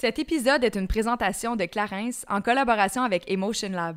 Cet épisode est une présentation de Clarence en collaboration avec Emotion Lab.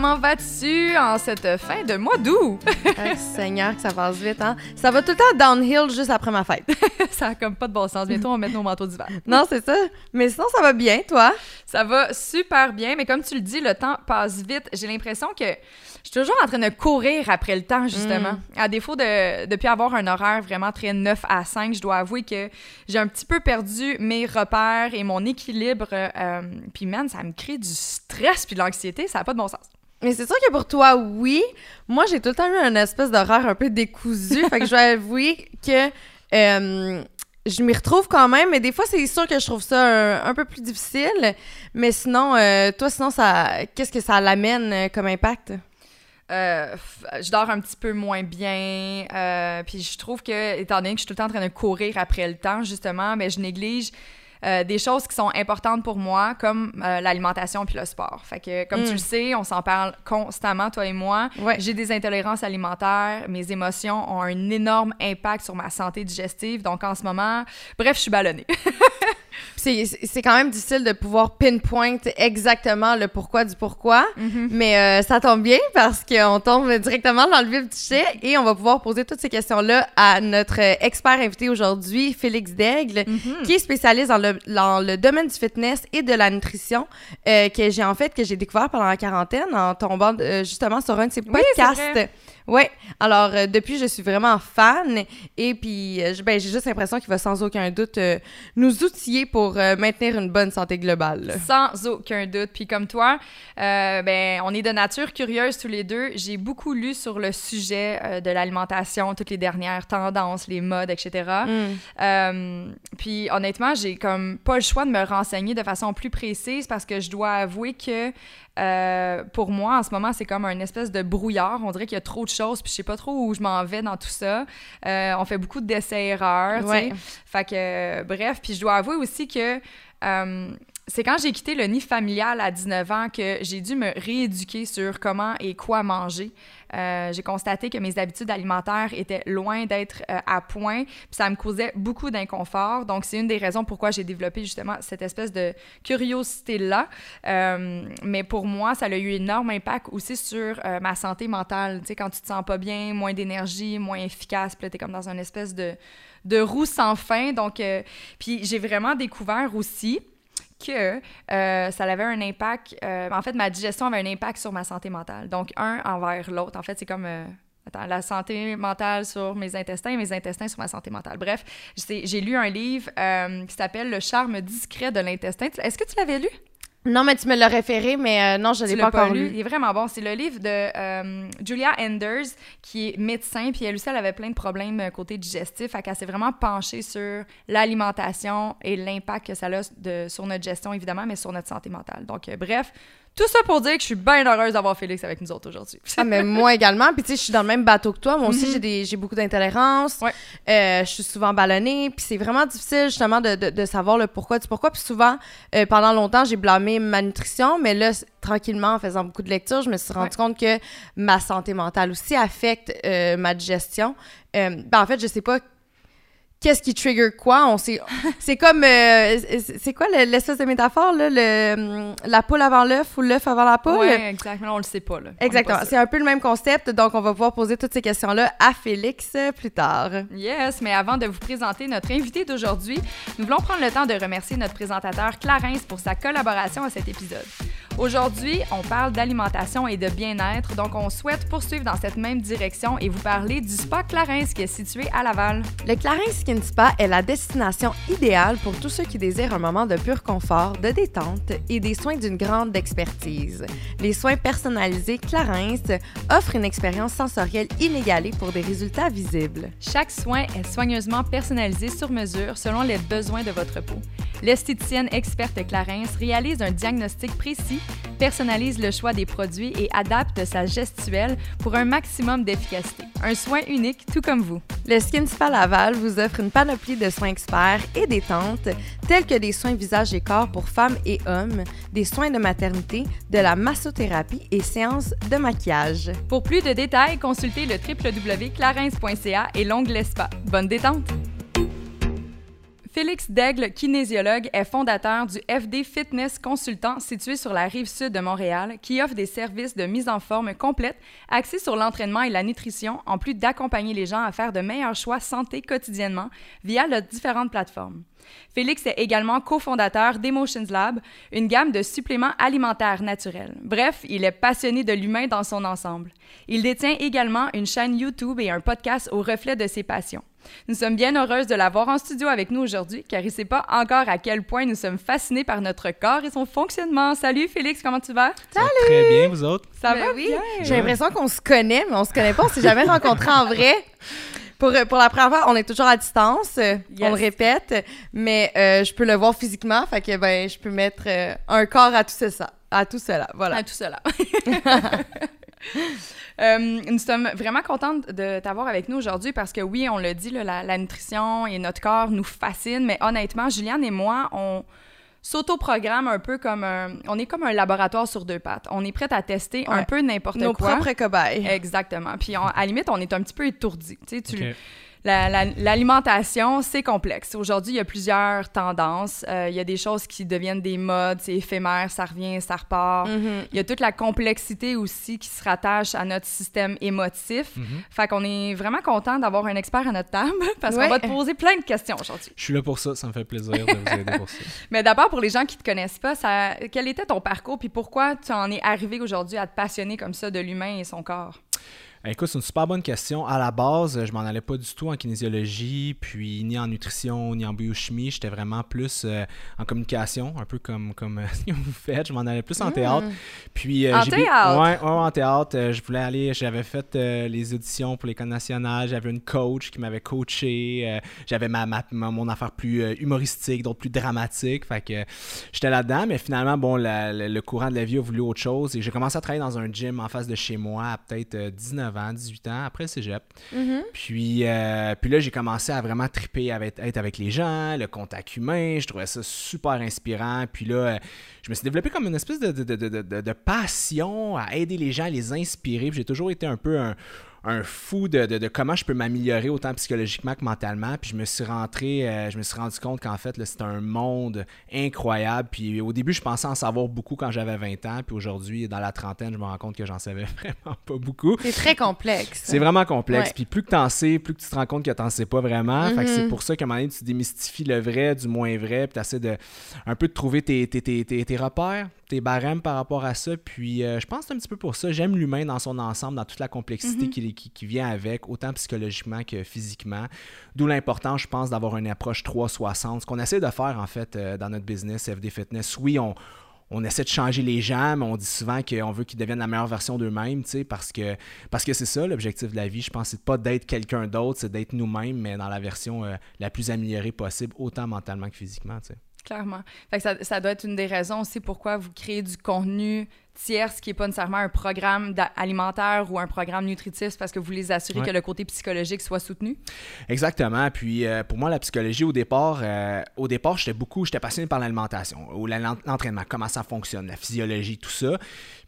Comment vas-tu en cette fin de mois d'août? Ah, Seigneur, que ça passe vite, hein? Ça va tout le temps downhill juste après ma fête. ça a comme pas de bon sens. Bientôt, on va mettre nos manteaux d'hiver. non, c'est ça. Mais sinon, ça va bien, toi? Ça va super bien, mais comme tu le dis, le temps passe vite. J'ai l'impression que je suis toujours en train de courir après le temps, justement. À défaut de depuis avoir un horaire vraiment très 9 à 5, je dois avouer que j'ai un petit peu perdu mes repères et mon équilibre. euh, puis, man, ça me crée du stress puis de l'anxiété. Ça n'a pas de bon sens. Mais c'est sûr que pour toi, oui. Moi, j'ai tout le temps eu une espèce d'horaire un peu décousu. fait que je vais avouer que euh, je m'y retrouve quand même. Mais des fois, c'est sûr que je trouve ça un, un peu plus difficile. Mais sinon, euh, toi, sinon, ça, qu'est-ce que ça l'amène euh, comme impact? Euh, je dors un petit peu moins bien. euh, puis je trouve que, étant donné que je suis tout le temps en train de courir après le temps, justement, mais je néglige euh, des choses qui sont importantes pour moi, comme euh, l'alimentation puis le sport. Fait que, comme tu Mm. le sais, on s'en parle constamment, toi et moi. Ouais. J'ai des intolérances alimentaires. Mes émotions ont un énorme impact sur ma santé digestive. Donc, en ce moment, bref, je suis ballonnée. C'est quand même difficile de pouvoir pinpoint exactement le pourquoi du pourquoi, mais euh, ça tombe bien parce qu'on tombe directement dans le vif du sujet et on va pouvoir poser toutes ces questions-là à notre expert invité aujourd'hui, Félix Daigle, qui est spécialiste dans le, dans le domaine du fitness et de la nutrition, euh, que j'ai en fait, que j'ai découvert pendant la quarantaine en tombant euh, justement sur un de c'est podcasts. Ouais, alors euh, depuis je suis vraiment fan et puis euh, ben, j'ai juste l'impression qu'il va sans aucun doute euh, nous outiller pour maintenir une bonne santé globale. Sans aucun doute. Puis comme toi, ben, on est de nature curieuse tous les deux. J'ai beaucoup lu sur le sujet de l'alimentation, toutes les dernières tendances, les modes, etc. Mm. Puis honnêtement, j'ai comme pas le choix de me renseigner de façon plus précise parce que je dois avouer que euh, pour moi, en ce moment, c'est comme un espèce de brouillard. On dirait qu'il y a trop de choses, puis je sais pas trop où je m'en vais dans tout ça. Euh, on fait beaucoup d'essais-erreurs, tu sais. Ouais. Fait que, euh, bref, puis je dois avouer aussi que c'est quand j'ai quitté le nid familial à 19 ans que j'ai dû me rééduquer sur comment et quoi manger. Euh, j'ai constaté que mes habitudes alimentaires étaient loin d'être euh, à point, puis ça me causait beaucoup d'inconfort. Donc, c'est une des raisons pourquoi j'ai développé justement cette espèce de curiosité-là. Euh, mais pour moi, ça a eu énorme impact aussi sur ma santé mentale. Tu sais, quand tu te sens pas bien, moins d'énergie, moins efficace, puis là, t'es comme dans une espèce de, de roue sans fin. Donc, puis j'ai vraiment découvert aussi que euh, ça avait un impact. euh, en fait, ma digestion avait un impact sur ma santé mentale. Donc, un envers l'autre. En fait, c'est comme. euh, attends, la santé mentale sur mes intestins et mes intestins sur ma santé mentale. Bref, j'ai lu un livre qui s'appelle Le charme discret de l'intestin. Est-ce que tu l'avais lu? Non, mais tu me l'as référé, mais euh, non, je Tu l'ai pas encore lu. Il est vraiment bon. C'est le livre de euh, Julia Enders, qui est médecin, puis elle aussi, elle avait plein de problèmes euh, côté digestif. Fait qu'elle s'est vraiment penchée sur l'alimentation et l'impact que ça a de, sur notre gestion, évidemment, mais sur notre santé mentale. Donc, euh, bref, tout ça pour dire que je suis bien heureuse d'avoir Félix avec nous autres aujourd'hui. Ah, mais moi également. Puis, tu sais, je suis dans le même bateau que toi. Moi aussi, j'ai des- j'ai beaucoup d'intolérance. Ouais. Euh, je suis souvent ballonnée. Puis, c'est vraiment difficile, justement, de, de, de savoir le pourquoi du pourquoi. Puis, souvent, euh, pendant longtemps, j'ai blâmé ma nutrition. Mais là, tranquillement, en faisant beaucoup de lectures, je me suis rendu Ouais. compte que ma santé mentale aussi affecte euh, ma digestion. Ben, en fait, je sais pas qu'est-ce qui trigger quoi? On sait, c'est comme, euh, c'est quoi le- l'espèce de métaphore, là, le, la poule avant l'œuf ou l'œuf avant la poule? Ouais, exactement. On le sait pas, là. Exactement. C'est un peu le même concept, donc on va pouvoir poser toutes ces questions-là à Félix euh, plus tard. Yes, mais avant de vous présenter notre invité d'aujourd'hui, nous voulons prendre le temps de remercier notre présentateur Clarence pour sa collaboration à cet épisode. Aujourd'hui, on parle d'alimentation et de bien-être, donc on souhaite poursuivre dans cette même direction et vous parler du spa Clarence qui est situé à Laval. Le Clarence Skin Spa est la destination idéale pour tous ceux qui désirent un moment de pur confort, de détente et des soins d'une grande expertise. Les soins personnalisés Clarence offrent une expérience sensorielle inégalée pour des résultats visibles. Chaque soin est soigneusement personnalisé sur mesure selon les besoins de votre peau. L'esthéticienne experte Clarence réalise un diagnostic précis, personnalise le choix des produits et adapte sa gestuelle pour un maximum d'efficacité. Un soin unique, tout comme vous. Le Skin Spa Laval vous offre une panoplie de soins experts et détentes, tels que des soins visage et corps pour femmes et hommes, des soins de maternité, de la massothérapie et séances de maquillage. Pour plus de détails, consultez le www.clarence.ca et l'onglet Spa. Bonne détente! Félix Daigle, kinésiologue, est fondateur du FD Fitness Consultant situé sur la rive sud de Montréal, qui offre des services de mise en forme complète axés sur l'entraînement et la nutrition, en plus d'accompagner les gens à faire de meilleurs choix santé quotidiennement via leurs différentes plateformes. Félix est également cofondateur d'Emotions Lab, une gamme de suppléments alimentaires naturels. Bref, il est passionné de l'humain dans son ensemble. Il détient également une chaîne YouTube et un podcast au reflet de ses passions. Nous sommes bien heureuses de l'avoir en studio avec nous aujourd'hui, car il ne sait pas encore à quel point nous sommes fascinés par notre corps et son fonctionnement. Salut Félix, comment tu vas? Salut! très bien, vous autres? Ça va oui. J'ai l'impression qu'on se connaît, mais on se connaît pas, on s'est jamais rencontrés en vrai. Pour, pour la première fois, on est toujours à distance, on le répète, mais euh, je peux le voir physiquement, fait que ben, je peux mettre euh, un corps à tout ça, à tout cela, voilà. À tout cela. Euh, nous sommes vraiment contentes de t'avoir avec nous aujourd'hui parce que oui, on l'a dit, la, nutrition et notre corps nous fascinent, mais honnêtement, Juliane et moi, on s'auto-programme un peu comme un... On est comme un laboratoire sur deux pattes. On est prête à tester un peu n'importe quoi. Nos propres cobayes. Exactement. Puis à la limite, on est un petit peu étourdi. Tu sais, tu l'alimentation, c'est complexe. Aujourd'hui, il y a plusieurs tendances. Euh, il y a des choses qui deviennent des modes, c'est éphémère, ça revient, ça repart. Mm-hmm. Il y a toute la complexité aussi qui se rattache à notre système émotif. Mm-hmm. Fait qu'on est vraiment content d'avoir un expert à notre table parce qu'on va te poser plein de questions aujourd'hui. Je suis là pour ça, ça me fait plaisir de vous aider pour ça. Mais d'abord, pour les gens qui te connaissent pas, ça, quel était ton parcours puis pourquoi tu en es arrivé aujourd'hui à te passionner comme ça de l'humain et son corps? Écoute, c'est une super bonne question. À la base, je m'en allais pas du tout en kinésiologie, puis ni en nutrition, ni en biochimie. J'étais vraiment plus euh, en communication, un peu comme, comme euh, ce que vous faites. Je m'en allais plus en théâtre. Hmm. Puis, euh, en théâtre? Ouais, en théâtre. je voulais aller, j'avais fait les auditions pour l'école nationale. J'avais une coach qui m'avait coaché. j'avais ma, mon affaire plus humoristique, d'autres plus dramatique. Fait que j'étais là-dedans, mais finalement, bon, le courant de la vie a voulu autre chose. Et j'ai commencé à travailler dans un gym en face de chez moi à peut-être 19 18 ans, après le cégep. Mm-hmm. puis, euh, puis là, j'ai commencé à vraiment triper, avec, être avec les gens, le contact humain. Je trouvais ça super inspirant. Puis là, je me suis développé comme une espèce de, de, de, de passion à aider les gens, à les inspirer. J'ai toujours été un peu un un fou de, de, comment je peux m'améliorer autant psychologiquement que mentalement. Puis je me suis rentré, euh, je me suis rendu compte qu'en fait, c'est un monde incroyable. Puis au début, je pensais en savoir beaucoup quand j'avais 20 ans. Puis aujourd'hui, dans la trentaine, je me rends compte que j'en savais vraiment pas beaucoup. C'est très complexe. C'est vraiment complexe. Puis plus que t'en sais, plus que tu te rends compte que t'en sais pas vraiment. Fait que c'est Mhm. pour ça qu'à un moment donné, tu démystifies le vrai du moins vrai. Puis t'essaies de un peu de trouver tes, tes, tes, tes, tes repères, tes barèmes par rapport à ça. Puis euh, je pense que un petit peu pour ça. J'aime l'humain dans son ensemble, dans toute la complexité Mhm. qui, qui, qui vient avec, autant psychologiquement que physiquement. D'où l'importance, je pense, d'avoir une approche 360. Ce qu'on essaie de faire, en fait, euh, dans notre business, FD Fitness, oui, on on essaie de changer les gens, mais on dit souvent qu'on veut qu'ils deviennent la meilleure version d'eux-mêmes, tu sais, parce que parce que c'est ça l'objectif de la vie. Je pense c'est pas d'être quelqu'un d'autre, c'est d'être nous-mêmes, mais dans la version euh, la plus améliorée possible, autant mentalement que physiquement, tu sais. Clairement. Fait que ça, ça doit être une des raisons aussi pourquoi vous créez du contenu tierce qui n'est pas nécessairement un programme alimentaire ou un programme nutritif, parce que vous voulez assurer Ouais. que le côté psychologique soit soutenu. Exactement. Puis euh, pour moi, la psychologie au départ, euh, au départ, j'étais beaucoup, j'étais passionné par l'alimentation, ou l'entraînement, comment ça fonctionne, la physiologie, tout ça.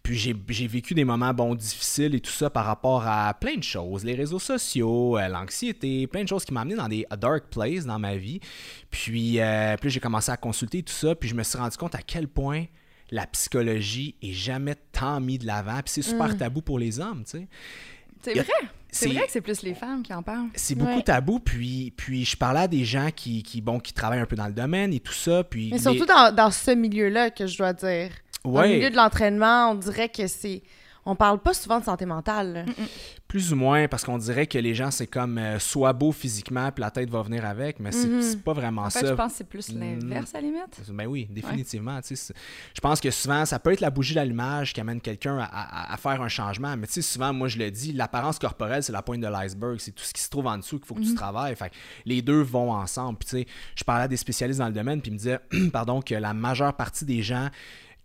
Puis j'ai vécu des moments bon difficiles et tout ça par rapport à plein de choses, les réseaux sociaux, euh, l'anxiété, plein de choses qui m'ont amené dans des dark places dans ma vie. Puis, euh, puis j'ai commencé à consulter tout ça, puis je me suis rendu compte à quel point la psychologie est jamais tant mis de l'avant, puis c'est super tabou pour les hommes, tu sais. C'est vrai. C'est vrai que c'est plus les femmes qui en parlent. c'est beaucoup Ouais. tabou. Puis, puis je parlais à des gens qui, qui, bon, qui travaillent un peu dans le domaine et tout ça. Puis Mais les- surtout dans, dans ce milieu-là que je dois dire. Le milieu de l'entraînement, on dirait que c'est on parle pas souvent de santé mentale. Plus ou moins, parce qu'on dirait que les gens, c'est comme euh, soit beau physiquement, puis la tête va venir avec, mais c'est Mhm. pas vraiment En fait, ça. je pense que c'est plus l'inverse, à la limite. Ben oui, définitivement. tu sais, c'est- Je pense que souvent, ça peut être la bougie d'allumage qui amène quelqu'un à, à- à faire un changement. Mais tu sais, souvent, moi, je le dis, l'apparence corporelle, c'est la pointe de l'iceberg. C'est tout ce qui se trouve en dessous qu'il faut que tu travailles. Fait que les deux vont ensemble. Puis tu sais, je parlais à des spécialistes dans le domaine, puis ils me disaient, pardon, que la majeure partie des gens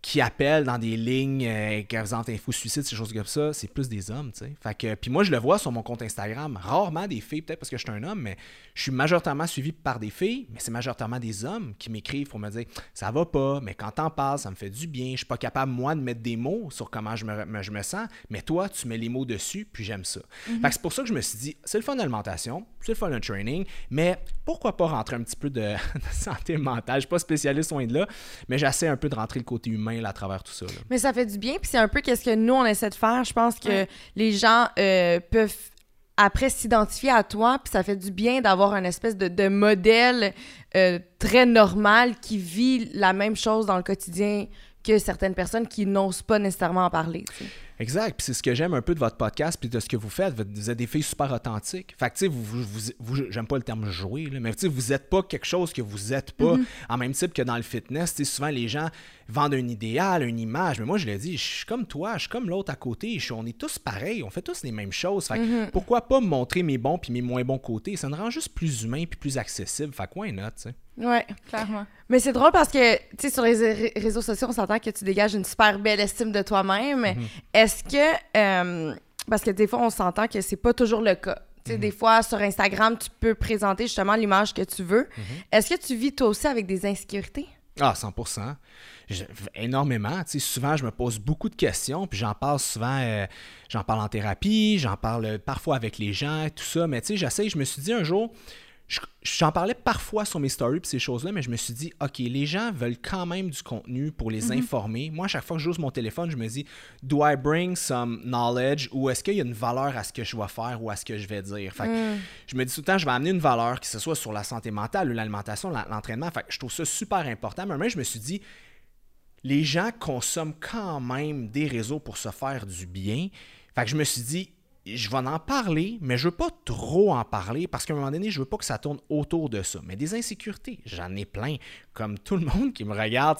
qui appellent dans des lignes euh, qui présentent info suicide, ces choses comme ça, c'est plus des hommes, tu sais. Fait que, puis moi, je le vois sur mon compte Instagram, rarement des filles, peut-être parce que je suis un homme, mais je suis majoritairement suivi par des filles, mais c'est majoritairement des hommes qui m'écrivent pour me dire ça va pas, mais quand t'en parles, ça me fait du bien. Je suis pas capable, moi, de mettre des mots sur comment je me, me- je me sens, mais toi, tu mets les mots dessus, puis j'aime ça. Fait que c'est pour ça que je me suis dit c'est le fun d'alimentation, c'est le fun de training, mais pourquoi pas rentrer un petit peu de, de santé mentale? Je suis pas spécialiste loin de là, mais j'essaie un peu de rentrer le côté humain là, à travers tout ça. là. Mais ça fait du bien, puis c'est un peu qu'est-ce que nous, on essaie de faire. Je pense que les gens euh, peuvent après s'identifier à toi, puis ça fait du bien d'avoir un espèce de, de modèle euh, très normal qui vit la même chose dans le quotidien que certaines personnes qui n'osent pas nécessairement en parler. Exact. Puis c'est ce que j'aime un peu de votre podcast puis de ce que vous faites. Vous êtes des filles super authentiques. Fait que, tu sais, vous, vous, vous- vous- j'aime pas le terme jouer, là, mais tu sais, vous êtes pas quelque chose que vous êtes pas. En même type que dans le fitness, tu sais, souvent les gens vendent un idéal, une image. Mais moi, je le dis, je suis comme toi, je suis comme l'autre à côté. Je on est tous pareils. On fait tous les mêmes choses. Fait que pourquoi pas me montrer mes bons puis mes moins bons côtés? Ça me rend juste plus humain puis plus accessible. Fait que, why not, tu sais? Ouais. Clairement. Mais c'est drôle parce que, tu sais, sur les ré- réseaux sociaux, on s'entend que tu dégages une super belle estime de toi-même. Est-ce que, euh, parce que des fois, on s'entend que c'est pas toujours le cas. Tu sais, des fois, sur Instagram, tu peux présenter justement l'image que tu veux. Est-ce que tu vis toi aussi avec des insécurités? Ah, 100 Je- énormément. Tu sais, souvent, je me pose beaucoup de questions, puis j'en parle souvent, euh, j'en parle en thérapie, j'en parle euh, parfois avec les gens, tout ça. Mais tu sais, j'essaie, je me suis dit un jour, j'en parlais parfois sur mes stories puis ces choses-là, mais je me suis dit, OK, les gens veulent quand même du contenu pour les informer. Moi, à chaque fois que j'ose mon téléphone, je me dis, do I bring some knowledge ou est-ce qu'il y a une valeur à ce que je vais faire ou à ce que je vais dire? Fait que je me dis tout le temps, je vais amener une valeur, que ce soit sur la santé mentale ou l'alimentation, la- l'entraînement. Fait que je trouve ça super important. Mais même, je me suis dit, les gens consomment quand même des réseaux pour se faire du bien. Fait que je me suis dit, je vais en parler, mais je veux pas trop en parler parce qu'à un moment donné, je veux pas que ça tourne autour de ça. Mais des insécurités, j'en ai plein. Comme tout le monde qui me regarde,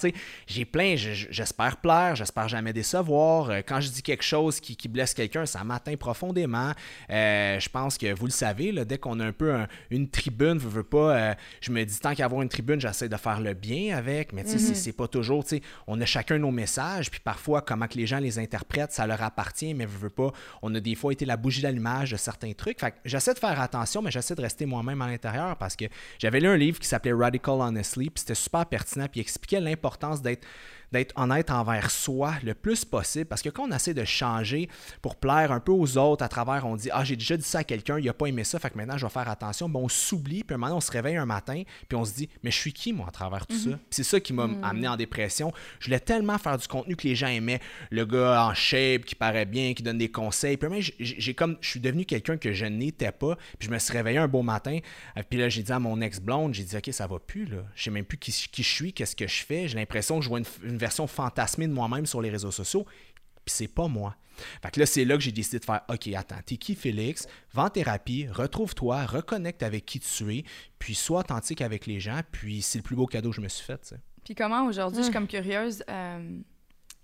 j'ai plein, je- je- j'espère plaire, j'espère jamais décevoir. Euh, Quand je dis quelque chose qui, qui blesse quelqu'un, ça m'atteint profondément. Euh, je pense que vous le savez, là, dès qu'on a un peu un- une tribune, veux, veux pas, euh, je me dis tant qu'à avoir une tribune, j'essaie de faire le bien avec, mais tu sais, c'est- pas toujours, tu sais, on a chacun nos messages, puis parfois, comment que les gens les interprètent, ça leur appartient, mais veux, veux pas, on a des fois été la bougie d'allumage de certains trucs. Fait j'essaie de faire attention, mais j'essaie de rester moi-même à l'intérieur parce que j'avais lu un livre qui s'appelait Radical Honestly, puis c'était super pertinent, puis il expliquait l'importance d'être d'être honnête envers soi le plus possible parce que quand on essaie de changer pour plaire un peu aux autres à travers on dit ah j'ai déjà dit ça à quelqu'un il a pas aimé ça fait que maintenant je vais faire attention bon on s'oublie puis un moment on se réveille un matin puis on se dit mais je suis qui moi à travers tout ça? Puis c'est ça qui m'a amené en dépression. Je voulais tellement faire du contenu que les gens aimaient. Le gars en shape qui paraît bien qui donne des conseils. Puis même j'ai comme je suis devenu quelqu'un que je n'étais pas puis je me suis réveillé un beau matin. Euh, puis là j'ai dit à mon ex blonde j'ai dit ok ça va plus là. Je sais même plus qui, qui je suis qu'est-ce que je fais. J'ai l'impression que je vois une, une version fantasmée de moi-même sur les réseaux sociaux puis c'est pas moi. Fait que là, c'est là que j'ai décidé de faire OK, attends, t'es qui Félix? Va en thérapie, retrouve-toi, reconnecte avec qui tu es, puis sois authentique avec les gens, puis c'est le plus beau cadeau que je me suis fait. Puis comment aujourd'hui, je suis comme curieuse euh,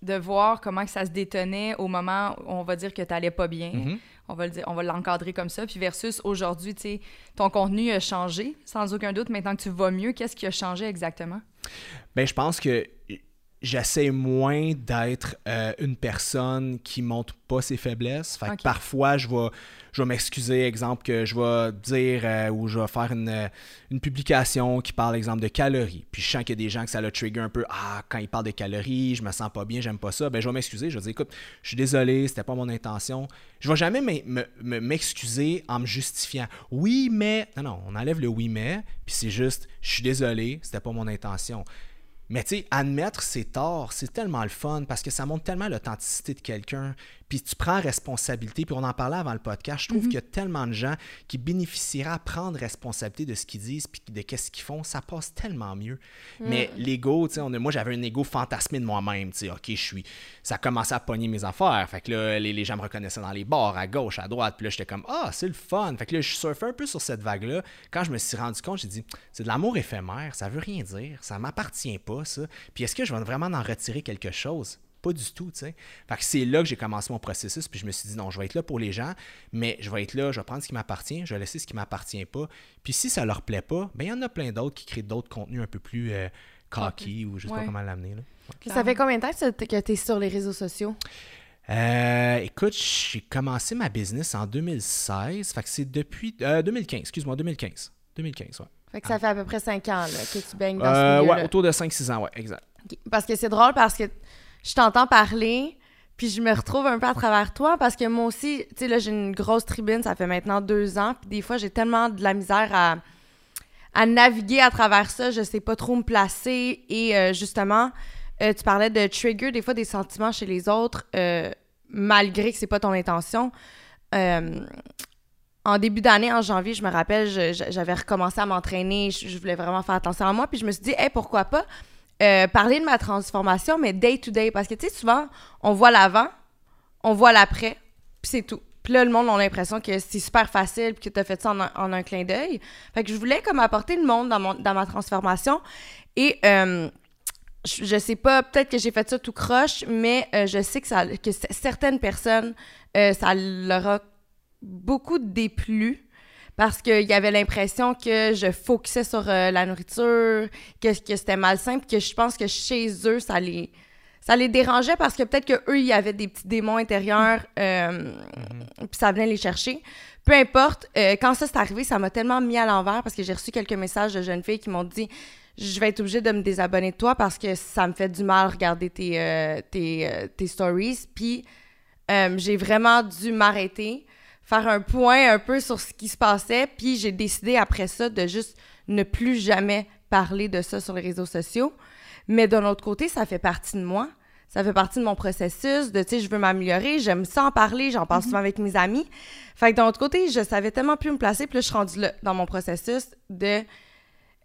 de voir comment que ça se détonnait au moment où on va dire que t'allais pas bien. Mhm. On va le dire, on va l'encadrer comme ça. Puis versus aujourd'hui, tu sais, ton contenu a changé, sans aucun doute. Maintenant que tu vas mieux, qu'est-ce qui a changé exactement? Ben, je pense que j'essaie moins d'être euh, une personne qui montre pas ses faiblesses. Fait que parfois, je vais, je vais m'excuser, exemple, que je vais dire euh, ou je vais faire une, une publication qui parle, exemple, de calories. Puis je sens qu'il y a des gens que ça l'a trigger un peu. Ah, quand ils parlent de calories, je me sens pas bien, j'aime pas ça. Ben, je vais m'excuser. Je vais dire, écoute, je suis désolé, c'était pas mon intention. Je vais jamais m'e- me- me- m'excuser en me justifiant. Oui, mais. Non, non, on enlève le oui, mais. Puis c'est juste, je suis désolé, c'était pas mon intention. Mais tu sais, admettre ses torts, c'est tellement le fun parce que ça montre tellement l'authenticité de quelqu'un. Puis tu prends responsabilité, puis on en parlait avant le podcast, je trouve Mhm. qu'il y a tellement de gens qui bénéficieraient à prendre responsabilité de ce qu'ils disent, puis de qu'est-ce qu'ils font, ça passe tellement mieux. Mais l'ego, tu sais, moi j'avais un ego fantasmé de moi-même, tu sais, ok, je suis, ça commençait à pogner mes affaires, fait que là, les, les gens me reconnaissaient dans les bars, à gauche, à droite, puis là j'étais comme, ah, c'est le fun, fait que là, je surfais un peu sur cette vague-là. Quand je me suis rendu compte, j'ai dit, c'est de l'amour éphémère, ça veut rien dire, ça m'appartient pas, ça. Puis est-ce que je vais vraiment en retirer quelque chose? Pas du tout, tu sais. Fait que c'est là que j'ai commencé mon processus, puis je me suis dit, non, je vais être là pour les gens, mais je vais être là, je vais prendre ce qui m'appartient, je vais laisser ce qui m'appartient pas. Puis si ça leur plaît pas, ben il y en a plein d'autres qui créent d'autres contenus un peu plus euh, cocky, ou je sais pas comment l'amener, là. Ça fait combien de temps que t'es- que t'es sur les réseaux sociaux? Euh, écoute, j'ai commencé ma business en 2016, fait que c'est depuis... euh, 2015, excuse-moi, 2015. 2015, ouais. Fait que ça fait à peu près 5 ans là, que tu baignes dans Euh, ce milieu-là. ouais, autour de 5-6 ans, ouais, exact. Parce que c'est drôle parce que je t'entends parler, puis je me retrouve un peu à travers toi parce que moi aussi, tu sais, là, j'ai une grosse tribune, ça fait maintenant deux ans, puis des fois, j'ai tellement de la misère à, à naviguer à travers ça, je sais pas trop me placer et euh, justement, euh, tu parlais de trigger des fois des sentiments chez les autres, euh, malgré que c'est pas ton intention. En début d'année, en janvier, je me rappelle, j'avais recommencé à m'entraîner, je, je voulais vraiment faire attention à moi, puis je me suis dit, hey, pourquoi pas? Euh, parler de ma transformation, mais day to day. Parce que, tu sais, souvent, on voit l'avant, on voit l'après, puis c'est tout. Puis là, le monde a l'impression que c'est super facile, puis que tu as fait ça en un, en un clin d'œil. Fait que je voulais comme apporter le monde dans, mon, dans ma transformation. Et euh, je, sais pas, peut-être que j'ai fait ça tout croche, mais euh, je sais que, ça, que certaines personnes, ça leur a beaucoup déplu parce qu'il y avait l'impression que je focusais sur euh, la nourriture, que, que c'était malsain, puis que je pense que chez eux, ça les, ça les dérangeait parce que peut-être qu'eux, il y avait des petits démons intérieurs, euh, puis ça venait les chercher. Peu importe, euh, quand ça s'est arrivé, ça m'a tellement mis à l'envers parce que j'ai reçu quelques messages de jeunes filles qui m'ont dit je vais être obligée de me désabonner de toi parce que ça me fait du mal regarder tes, euh, tes, tes stories. Puis j'ai vraiment dû m'arrêter, faire un point un peu sur ce qui se passait. Puis j'ai décidé après ça de juste ne plus jamais parler de ça sur les réseaux sociaux. Mais d'un autre côté, ça fait partie de moi. Ça fait partie de mon processus de, tu sais, je veux m'améliorer, j'aime ça en parler, j'en parle souvent avec mes amis. Fait que d'un autre côté, je savais tellement plus me placer, puis là, je suis rendue là, dans mon processus de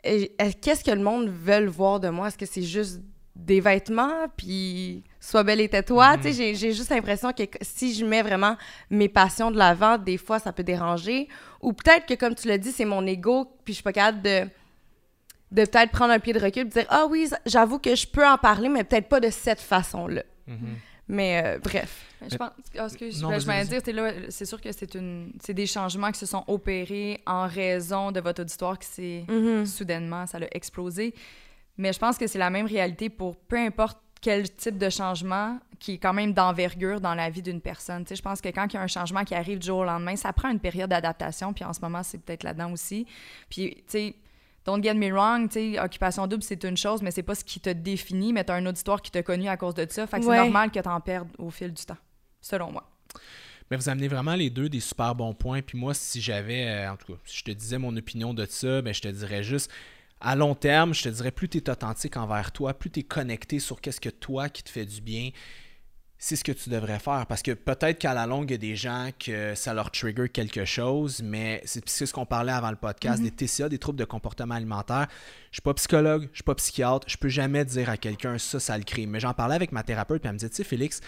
euh, qu'est-ce que le monde veut voir de moi? Est-ce que c'est juste des vêtements, puis sois belle et tais-toi? Tu sais, j'ai- juste l'impression que si je mets vraiment mes passions de l'avant, des fois, ça peut déranger. Ou peut-être que, comme tu l'as dit, c'est mon ego, puis je suis pas capable de de peut-être prendre un pied de recul et dire ah oui j'avoue que je peux en parler mais peut-être pas de cette façon là mais euh, bref Je pense. ah, excuse, Non, je vais dire, c'est sûr que c'est une, c'est des changements qui se sont opérés en raison de votre auditoire qui s'est Mhm. soudainement, ça a explosé. Mais je pense que c'est la même réalité pour peu importe quel type de changement qui est quand même d'envergure dans la vie d'une personne. Tu sais, je pense que quand il y a un changement qui arrive du jour au lendemain, ça prend une période d'adaptation. Puis en ce moment, c'est peut-être là-dedans aussi. Puis, tu sais, don't get me wrong, tu sais, occupation double, c'est une chose, mais c'est pas ce qui te définit. Mais tu as un auditoire qui t'a connu à cause de ça. Fait que Ouais. c'est normal que tu en perdes au fil du temps, selon moi. Mais vous amenez vraiment les deux des super bons points. Puis moi, si j'avais, euh, en tout cas, si je te disais mon opinion de ça, ben, je te dirais juste, à long terme, je te dirais, plus tu es authentique envers toi, plus tu es connecté sur qu'est-ce que toi qui te fait du bien, c'est ce que tu devrais faire. Parce que peut-être qu'à la longue, il y a des gens que ça leur trigger quelque chose, mais c'est ce qu'on parlait avant le podcast, des TCA, des troubles de comportement alimentaire. Je suis pas psychologue, je suis pas psychiatre, je peux jamais dire à quelqu'un ça, ça le crée. Mais j'en parlais avec ma thérapeute, puis elle me disait, tu sais, Félix,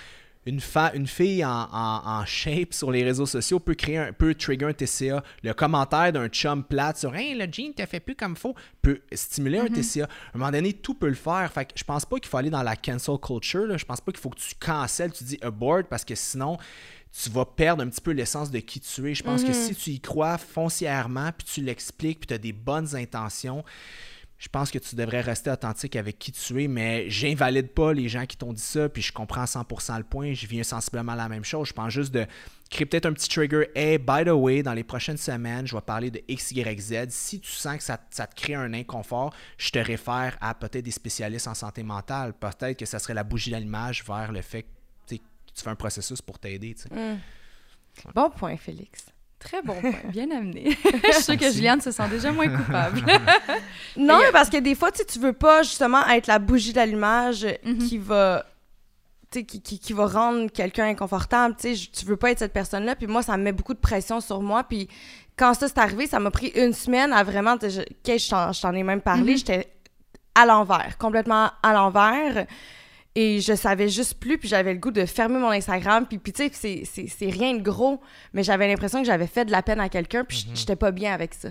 une, fa- une fille en, en- en shape sur les réseaux sociaux peut créer un peut trigger un TCA. Le commentaire d'un chum plate sur Hey, le jean t'a fait plus comme faut peut stimuler un TCA. À un moment donné, tout peut le faire. Fait que je pense pas qu'il faut aller dans la cancel culture. Là. Je pense pas qu'il faut que tu cancelles, tu dis abort parce que sinon tu vas perdre un petit peu l'essence de qui tu es. Je pense que si tu y crois foncièrement, puis tu l'expliques, puis tu as des bonnes intentions, je pense que tu devrais rester authentique avec qui tu es, mais j'invalide pas les gens qui t'ont dit ça, puis je comprends 100% le point, je viens sensiblement à la même chose. Je pense juste de créer peut-être un petit trigger. Hey, by the way, dans les prochaines semaines, je vais parler de X, Y, Z. Si tu sens que ça, ça te crée un inconfort, je te réfère à peut-être des spécialistes en santé mentale. Peut-être que ça serait la bougie d'allumage vers le fait que tu fais un processus pour t'aider. sais. bon point Félix Très bon point, bien amené. je suis sûre que Juliane se sent déjà moins coupable. non mais parce que des fois tu veux pas justement être la bougie d'allumage Mhm. qui va qui, qui, qui, va rendre quelqu'un inconfortable. Tu sais, tu veux pas être cette personne-là. Puis moi, ça me met beaucoup de pression sur moi. Puis quand ça s'est arrivé, ça m'a pris une semaine à vraiment. Je, je t'en ai même parlé. Mm-hmm. J'étais à l'envers, complètement à l'envers. Et je savais juste plus, puis j'avais le goût de fermer mon Instagram. Puis, puis tu sais, c'est rien de gros, mais j'avais l'impression que j'avais fait de la peine à quelqu'un, puis mm-hmm. j'étais pas bien avec ça.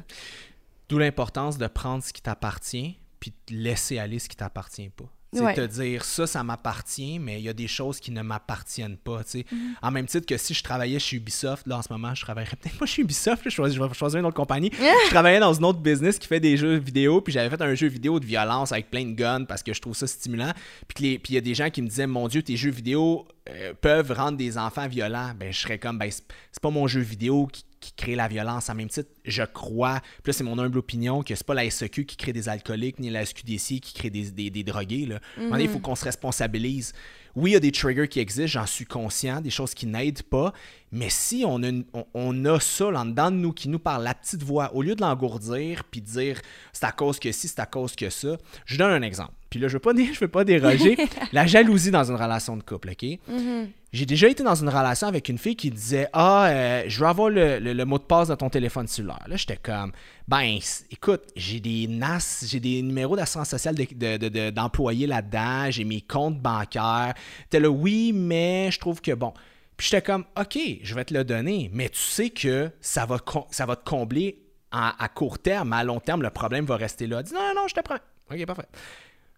D'où l'importance de prendre ce qui t'appartient, puis de laisser aller ce qui t'appartient pas. C'est te dire ça, ça m'appartient, mais il y a des choses qui ne m'appartiennent pas. Mm-hmm. En même titre que si je travaillais chez Ubisoft, là en ce moment, je travaillerais peut-être pas chez Ubisoft, je, vais choisir une autre compagnie. je travaillais dans une autre business qui fait des jeux vidéo, puis j'avais fait un jeu vidéo de violence avec plein de guns parce que je trouve ça stimulant. Puis il y a des gens qui me disaient Mon Dieu, tes jeux vidéo euh, peuvent rendre des enfants violents. Ben, je serais comme Ben, c'est pas mon jeu vidéo qui qui crée la violence. En même titre, je crois, puis là, c'est mon humble opinion, que c'est pas la SEQ qui crée des alcooliques, ni la SQDC qui crée des, des, drogués. Là. il faut mhm. qu'on se responsabilise. Oui, il y a des triggers qui existent, j'en suis conscient, des choses qui n'aident pas, mais si on a, on, a ça là dedans de nous qui nous parle la petite voix, au lieu de l'engourdir puis de dire c'est à cause que si, c'est à cause que ça, je donne un exemple. Puis là, je veux pas, je veux pas déroger. la jalousie dans une relation de couple, OK? Mm-hmm. J'ai déjà été dans une relation avec une fille qui disait Ah, euh, je veux avoir le, mot de passe de ton téléphone cellulaire. Là, j'étais comme Ben, écoute, j'ai des NAS, j'ai des numéros d'assurance sociale d'employés là-dedans, j'ai mes comptes bancaires. T'es là, oui, mais je trouve que bon. Puis j'étais comme, OK, je vais te le donner, mais tu sais que ça va, ça va te combler à, court terme, à long terme, le problème va rester là. Dit, non, non, non, je te prends. OK, parfait.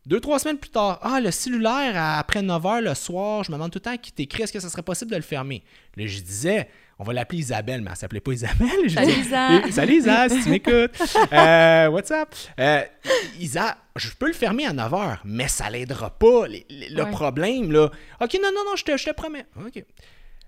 Deux, trois semaines plus tard, ah, le cellulaire, après 9 h le soir, je me demande tout le temps qui t'écrit, est-ce que ça serait possible de le fermer? Là, je disais, on va l'appeler Isabelle, mais elle s'appelait pas Isabelle. salut Isa. Salut Isa, si tu m'écoutes. Euh, what's up? Euh, Isa, je peux le fermer à 9 h, mais ça l'aidera pas. Le, problème, là. OK, non, non, non, je te, je te promets. OK.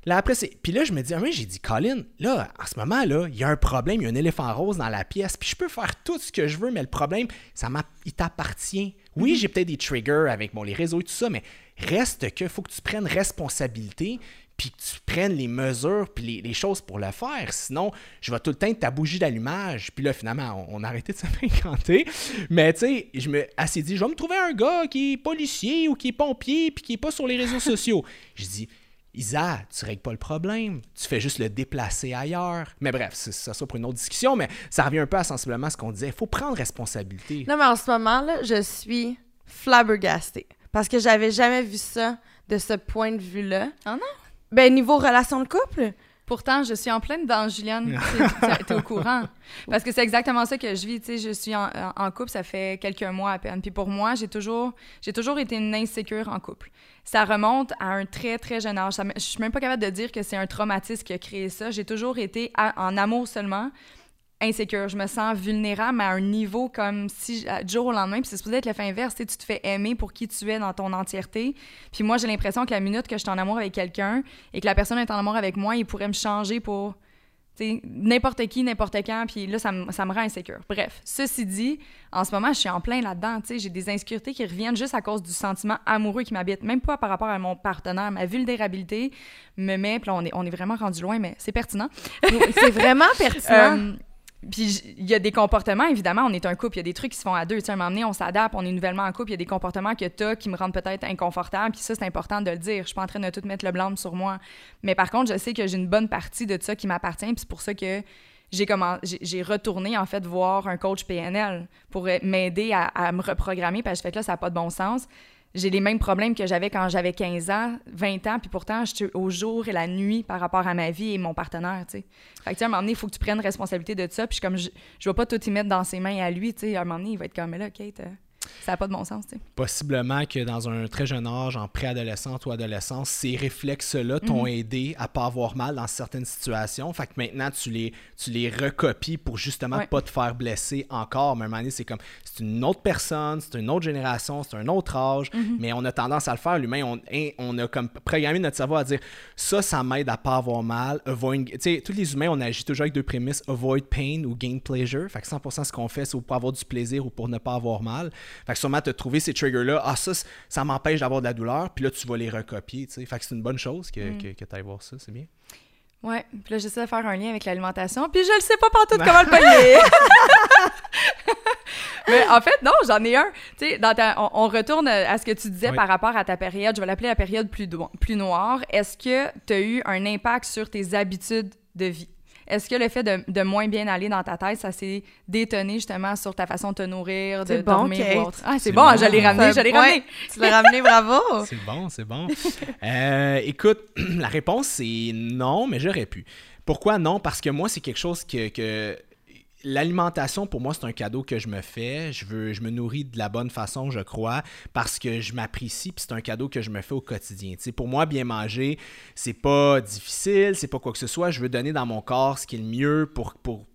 Là, après, c'est. Puis là, je me dis, ah, j'ai dit, Colin, là, en ce moment, là, il y a un problème, il y a un éléphant rose dans la pièce, puis je peux faire tout ce que je veux, mais le problème, ça il t'appartient. Oui, j'ai peut-être des triggers avec les réseaux et tout ça, mais reste que faut que tu prennes responsabilité, puis que tu prennes les mesures, puis les, choses pour le faire. Sinon, je vais tout le temps être ta bougie d'allumage. Puis là, finalement, on, a arrêté de se fréquenter. Mais tu sais, je me assez dit, je vais me trouver un gars qui est policier ou qui est pompier, puis qui est pas sur les réseaux sociaux. Je dis, Isa, tu règles pas le problème, tu fais juste le déplacer ailleurs. Mais bref, c'est ça, pour une autre discussion, mais ça revient un peu à sensiblement ce qu'on disait. Il faut prendre responsabilité. Non, mais en ce moment, là, je suis flabbergastée. Parce que j'avais jamais vu ça de ce point de vue-là. Ah non? Ben, niveau relation de couple. Pourtant, je suis en pleine dans Juliane. Tu es au courant. Parce que c'est exactement ça que je vis. Tu sais, je suis en, en, couple, ça fait quelques mois à peine. Puis pour moi, j'ai toujours, j'ai toujours été une insécure en couple ça remonte à un très, très jeune âge. je suis même pas capable de dire que c'est un traumatisme qui a créé ça. J'ai toujours été en amour seulement, insécure. Je me sens vulnérable à un niveau comme si, du jour au lendemain, puis c'est supposé être le fin inverse, tu te fais aimer pour qui tu es dans ton entièreté. Puis moi, j'ai l'impression qu'à la minute que je suis en amour avec quelqu'un et que la personne est en amour avec moi, il pourrait me changer pour n'importe qui, n'importe quand, puis là, ça, me rend insécure. Bref, ceci dit, en ce moment, je suis en plein là-dedans. J'ai des insécurités qui reviennent juste à cause du sentiment amoureux qui m'habite, même pas par rapport à mon partenaire. Ma vulnérabilité me met, puis on est, on est vraiment rendu loin, mais c'est pertinent. c'est vraiment pertinent. Euh, puis il y a des comportements, évidemment, on est un couple, il y a des trucs qui se font à deux. Tu sais, à un moment donné, on s'adapte, on est nouvellement en couple, il y a des comportements que tu as qui me rendent peut-être inconfortable, puis ça, c'est important de le dire. Je suis pas en train de tout mettre le blâme sur moi. Mais par contre, je sais que j'ai une bonne partie de ça qui m'appartient, puis c'est pour ça que j'ai retourné, en fait, voir un coach PNL pour m'aider à, à, me reprogrammer, parce que je fais que là, ça n'a pas de bon sens j'ai les mêmes problèmes que j'avais quand j'avais 15 ans, 20 ans, puis pourtant, je suis au jour et la nuit par rapport à ma vie et mon partenaire, tu sais. Fait que, à un moment donné, il faut que tu prennes responsabilité de ça, puis comme, je, je vais pas tout y mettre dans ses mains à lui, tu sais, à un moment donné, il va être comme, mais là, Kate, euh, ça n'a pas de bon sens, tu sais. Possiblement que dans un très jeune âge, en préadolescence ou adolescence, ces réflexes-là t'ont mhm. aidé à pas avoir mal dans certaines situations. Fait que maintenant, tu les, tu les recopies pour justement pas te faire blesser encore. Mais à un moment donné, c'est comme, c'est une autre personne, c'est une autre génération, c'est un autre âge, mhm. mais on a tendance à le faire. L'humain, on, on a comme programmé notre cerveau à dire, ça, ça m'aide à pas avoir mal. Avoid, tu sais, tous les humains, on agit toujours avec deux prémices, avoid pain ou gain pleasure. Fait que 100% ce qu'on fait, c'est pour avoir du plaisir ou pour ne pas avoir mal. Fait que sûrement, te trouver ces triggers-là. Ah, ça, ça m'empêche d'avoir de la douleur. Puis là, tu vas les recopier. Fait que c'est une bonne chose que, mm. que, que tu ailles voir ça. C'est bien. Ouais. Puis là, j'essaie de faire un lien avec l'alimentation. Puis je ne sais pas partout comment le payer. Mais en fait, non, j'en ai un. Tu sais, dans ta- on, on retourne à ce que tu disais Oui. par rapport à ta période. Je vais l'appeler la période plus, plus noire. Est-ce que tu as eu un impact sur tes habitudes de vie? Est-ce que le fait de, de moins bien aller dans ta tête, ça s'est détonné justement sur ta façon de te nourrir, de bon, dormir Kate. ou autre? Ah, c'est bon, bon. je l'ai ramené, je l'ai Ouais, ramené. Tu l'as ramené, bravo! C'est bon, c'est bon. Euh, écoute, la réponse c'est non, mais j'aurais pu. Pourquoi non? Parce que moi, c'est quelque chose que, que- L'alimentation, pour moi, c'est un cadeau que je me fais. Je, veux, je me nourris de la bonne façon, je crois, parce que je m'apprécie, puis c'est un cadeau que je me fais au quotidien. Pour moi, bien manger, c'est pas difficile, c'est pas quoi que ce soit. Je veux donner dans mon corps ce qui est le mieux pour, pour,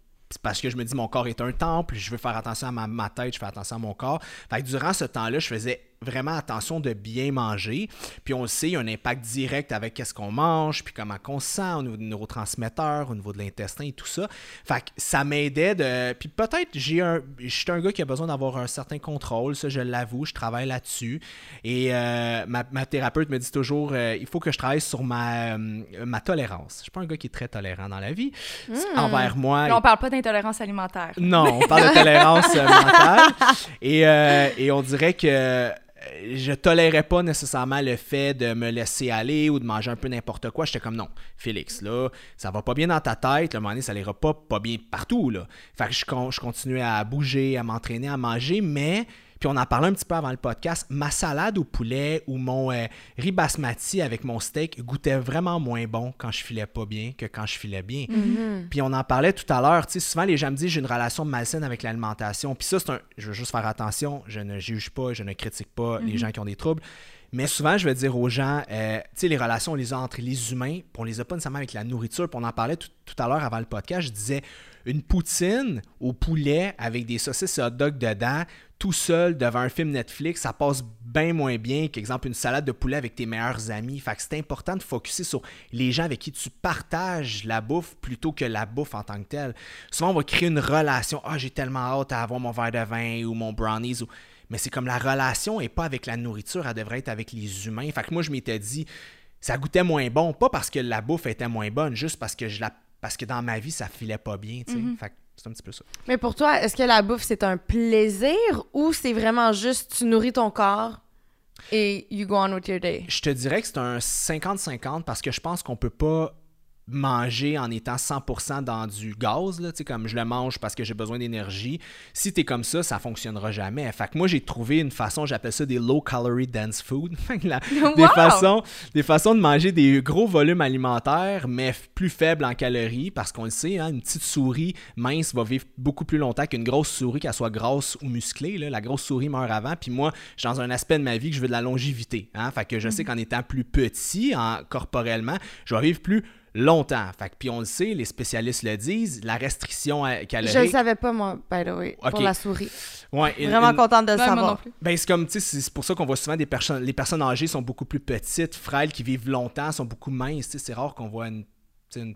parce que je me dis mon corps est un temple, je veux faire attention à ma, ma tête, je fais attention à mon corps. Fait que durant ce temps-là, je faisais vraiment attention de bien manger. Puis on le sait, il y a un impact direct avec qu'est-ce qu'on mange, puis comment on se sent au niveau des neurotransmetteurs, au niveau de l'intestin et tout ça. Fait que ça m'aidait de... Puis peut-être, j'ai un... Je suis un gars qui a besoin d'avoir un certain contrôle, ça je l'avoue, je travaille là-dessus. Et euh, ma, ma thérapeute me dit toujours, euh, il faut que je travaille sur ma, euh, ma tolérance. Je suis pas un gars qui est très tolérant dans la vie. Envers moi, Là, on parle pas d'intolérance alimentaire. non, on parle de tolérance mentale. Et, et on dirait que je tolérais pas nécessairement le fait de me laisser aller ou de manger un peu n'importe quoi. J'étais comme non, Félix, là, ça va pas bien dans ta tête. Le moment donné, ça n'ira pas, pas bien partout. Là. Fait que je, je continuais à bouger, à m'entraîner, à manger, mais. Puis on en parlait un petit peu avant le podcast. Ma salade au poulet ou mon euh, riz basmati avec mon steak goûtait vraiment moins bon quand je filais pas bien que quand je filais bien. Puis on en parlait tout à l'heure. Tu sais, souvent les gens me disent j'ai une relation malsaine avec l'alimentation. Puis ça, c'est un. Je veux juste faire attention. Je ne juge pas, je ne critique pas les gens qui ont des troubles. Mais souvent, je vais dire aux gens, euh, tu sais, les relations, on les a entre les humains, puis on les a pas nécessairement avec la nourriture. Puis on en parlait tout, tout à l'heure avant le podcast. Je disais, une poutine au poulet avec des saucisses et hot dog dedans, tout seul devant un film Netflix, ça passe bien moins bien qu'exemple une salade de poulet avec tes meilleurs amis. Fait que c'est important de focuser sur les gens avec qui tu partages la bouffe plutôt que la bouffe en tant que telle. Souvent, on va créer une relation. Ah, j'ai tellement hâte à avoir mon verre de vin ou mon brownies. Ou... Mais c'est comme la relation et pas avec la nourriture, elle devrait être avec les humains. Fait que moi, je m'étais dit, ça goûtait moins bon, pas parce que la bouffe était moins bonne, juste parce que je la parce que dans ma vie, ça filait pas bien, tu sais. Fait que c'est un petit peu ça. Mais pour toi, est-ce que la bouffe, c'est un plaisir ou c'est vraiment juste tu nourris ton corps et you go on with your day? Je te dirais que c'est un 50-50 parce que je pense qu'on peut pas manger en étant 100% dans du gaz, là, comme je le mange parce que j'ai besoin d'énergie. Si tu es comme ça, ça fonctionnera jamais. Fait que moi, j'ai trouvé une façon, j'appelle ça des low-calorie dense food. Des, façons, des façons de manger des gros volumes alimentaires, mais plus faibles en calories, parce qu'on le sait, hein, une petite souris mince va vivre beaucoup plus longtemps qu'une grosse souris, qu'elle soit grosse ou musclée. là. La grosse souris meurt avant, puis moi, je suis dans un aspect de ma vie que je veux de la longévité. Hein? Fait que je sais qu'en étant plus petit en, corporellement, je vais vivre plus longtemps. Fait que, puis on le sait, les spécialistes le disent, la restriction euh, Je le calorique... savais pas, moi, by the way, Ok. pour la souris. Ouais, une- Vraiment une- contente de le non savoir. plus. ben, c'est comme, tu sais, c'est pour ça qu'on voit souvent des personnes, les personnes âgées sont beaucoup plus petites, frêles, qui vivent longtemps, sont beaucoup minces. C'est rare qu'on voit une,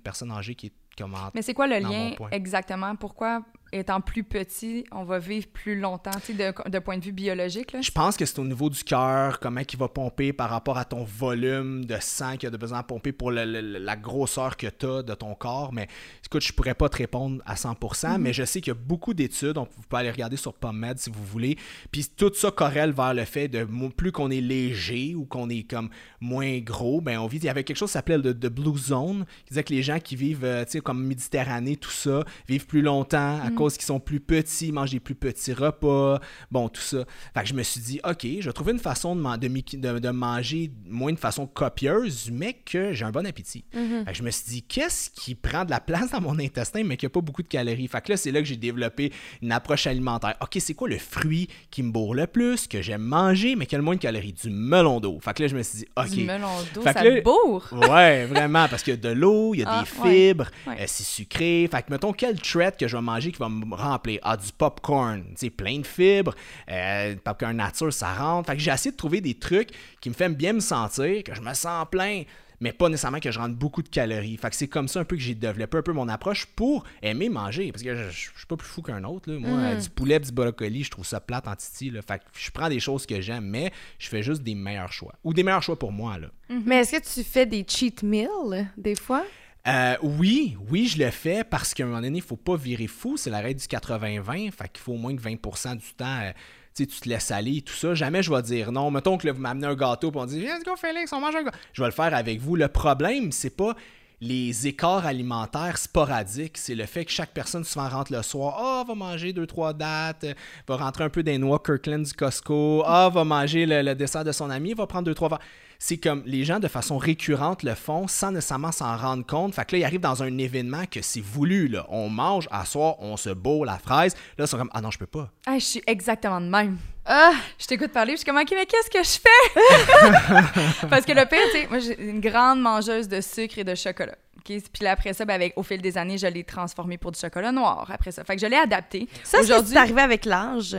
personne âgée qui est comme en- Mais c'est quoi le lien exactement? Pourquoi, étant plus petit, on va vivre plus longtemps, tu sais, de, de point de vue biologique? Là? Je pense que c'est au niveau du cœur, comment il va pomper par rapport à ton volume de sang qu'il a besoin de pomper pour le- le- la grosseur que tu as de ton corps. Mais écoute, je pourrais pas te répondre à 100%, mais je sais qu'il y a beaucoup d'études. On- Vous pouvez aller regarder sur PubMed si vous voulez. Puis tout ça corrèle vers le fait de plus qu'on est léger ou qu'on est comme moins gros, ben on vit. Il y avait quelque chose qui s'appelait le Blue Zone, qui disait que les gens qui vivent, euh, tu sais, comme Méditerranée, tout ça, vivent plus longtemps à cause qu'ils sont plus petits, mangent des plus petits repas, bon, tout ça. Fait que je me suis dit, OK, je vais trouver une façon de, man- de, mi- de- de manger moins de façon copieuse, mais que j'ai un bon appétit. Fait que je me suis dit, qu'est-ce qui prend de la place dans mon intestin, mais qui n'a pas beaucoup de calories? Fait que là, c'est là que j'ai développé une approche alimentaire. OK, c'est quoi le fruit qui me bourre le plus, que j'aime manger, mais qui a le moins de calories? Du melon d'eau. Fait que là, je me suis dit, OK. Du melon d'eau, ça là- bourre! Ouais, vraiment, parce qu'il y a de l'eau, il y a Ah, des fibres, Ouais. euh, c'est sucré. Fait que, mettons, quel trait que je vais manger qui va me remplir? Ah, du popcorn, tu sais, plein de fibres. Euh, popcorn nature, ça rentre. Fait que j'ai essayé de trouver des trucs qui me font bien me sentir, que je me sens plein, mais pas nécessairement que je rentre beaucoup de calories. Fait que c'est comme ça un peu que j'ai développé un peu mon approche pour aimer manger. Parce que je, je- je suis pas plus fou qu'un autre. là. Moi, euh, du poulet, du brocoli, je trouve ça plate en titi. Là. Fait que je prends des choses que j'aime, mais je fais juste des meilleurs choix. Ou des meilleurs choix pour moi, là. Mais est-ce que tu fais des cheat meals, des fois? Euh, oui, oui, je le fais parce qu'à un moment donné, il faut pas virer fou. C'est la règle du 80-20. Fait qu'il faut au moins que 20% du temps, euh, tu te laisses aller, tout ça. Jamais je vais dire non. Mettons que là, vous m'amenez un gâteau et on dit Let's go, Félix, on mange un gâteau. Je vais le faire avec vous. Le problème, c'est pas les écarts alimentaires sporadiques, c'est le fait que chaque personne souvent rentre le soir, ah, va manger deux, trois dates, va rentrer un peu des noix Kirkland du Costco, ah, va manger le, dessert de son ami, va prendre deux, trois verres c'est comme les gens de façon récurrente le font sans nécessairement s'en rendre compte. Fait que là, ils arrivent dans un événement que c'est voulu. Là. On mange, à soir, on se beau la fraise. Là, ils sont comme Ah non, je peux pas. Ah, je suis exactement de même. Ah, je t'écoute parler, je suis comme, OK, mais qu'est-ce que je fais? Parce que le pire, tu sais, moi, j'ai une grande mangeuse de sucre et de chocolat. Puis après ça, ben, avec, au fil des années, je l'ai transformé pour du chocolat noir après ça. Fait que je l'ai adapté. Ça, c'est arrivé avec l'âge?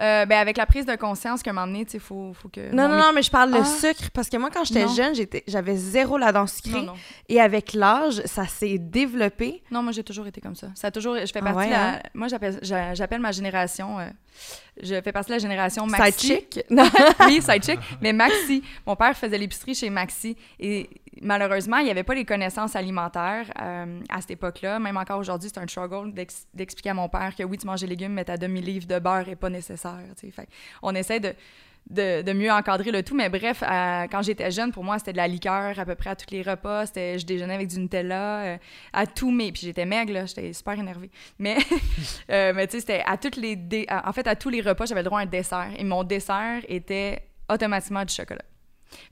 Euh, ben, avec la prise de conscience un moment donné, il faut, faut que... Non, non, non, mais je parle de ah. sucre. Parce que moi, quand j'étais jeune, j'avais zéro la dent sucrée. Et avec l'âge, ça s'est développé. Non, moi, j'ai toujours été comme ça. Ça a toujours... Je fais ah partie de la... Hein? Moi, j'appelle ma génération... Euh, je fais partie de la génération Maxi. Side chick? oui, side chick. Mais Maxi. Mon père faisait l'épicerie chez Maxi. Et malheureusement, il n'y avait pas les connaissances alimentaires euh, à cette époque-là. Même encore aujourd'hui, c'est un struggle d'expliquer à mon père que oui, tu manges des légumes, mais ta demi-livre de beurre n'est pas nécessaire. On essaie de, mieux encadrer le tout. Mais bref, quand j'étais jeune, pour moi, c'était de la liqueur à peu près à tous les repas. Je déjeunais avec du Nutella euh, à tous mes... Puis j'étais maigre, j'étais super énervée. Mais, euh, mais tu sais, c'était à toutes les... En fait, à tous les repas, j'avais le droit à un dessert. Et mon dessert était automatiquement du chocolat.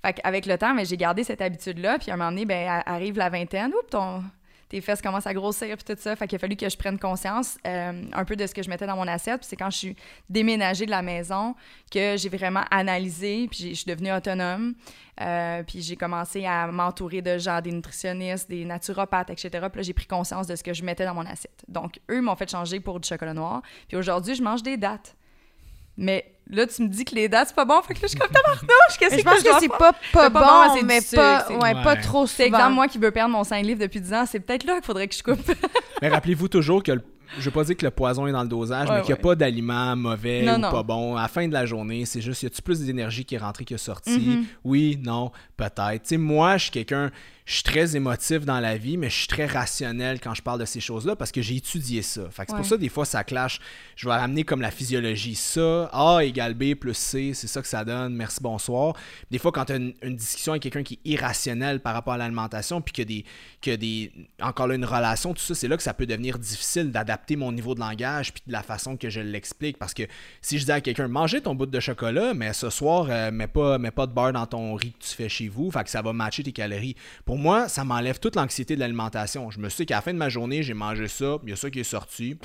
Qu'avec le temps, mais j'ai gardé cette habitude-là. Puis à un moment donné, ben, arrive la vingtaine, oups, ton, tes fesses commencent à grossir, puis tout ça. Fait a fallu que je prenne conscience euh, un peu de ce que je mettais dans mon assiette. Puis c'est quand je suis déménagée de la maison que j'ai vraiment analysé, puis je suis devenue autonome. Euh, puis j'ai commencé à m'entourer de gens, des nutritionnistes, des naturopathes, etc. Puis là, j'ai pris conscience de ce que je mettais dans mon assiette. Donc, eux m'ont fait changer pour du chocolat noir. Puis aujourd'hui, je mange des dates. Mais là, tu me dis que les dates, c'est pas bon. Fait que là, je suis comme tabarnouche. Qu'est-ce que je pense que, c'est pas, pas, bon, mais pas, ouais, pas trop souvent. C'est exemple, moi qui veux perdre mon 5 livres depuis 10 ans, c'est peut-être là qu'il faudrait que je coupe. mais rappelez-vous toujours que le je veux pas dire que le poison est dans le dosage, mais qu'il n'y a pas d'aliments mauvais ou pas bons. À la fin de la journée, c'est juste, y a-tu plus d'énergie qui est rentrée que sortie? Mm-hmm. Oui, non, peut-être. Tu sais, moi, je suis quelqu'un je suis très émotif dans la vie, mais je suis très rationnel quand je parle de ces choses-là parce que j'ai étudié ça. Fait c'est pour ça, des fois, ça clash. Je vais ramener comme la physiologie. Ça, A égale B plus C, c'est ça que ça donne. Merci, bonsoir. Des fois, quand tu as une, discussion avec quelqu'un qui est irrationnel par rapport à l'alimentation, puis que des, que des. Encore là, une relation, tout ça, c'est là que ça peut devenir difficile d'adapter mon niveau de langage, puis de la façon que je l'explique. Parce que si je dis à quelqu'un, mangez ton bout de chocolat, mais ce soir, euh, mets, pas, mets pas de beurre dans ton riz que tu fais chez vous, fait que ça va matcher tes calories. Pour moi, ça m'enlève toute l'anxiété de l'alimentation. Je me suis dit qu'à la fin de ma journée, j'ai mangé ça, il y a ça qui est sorti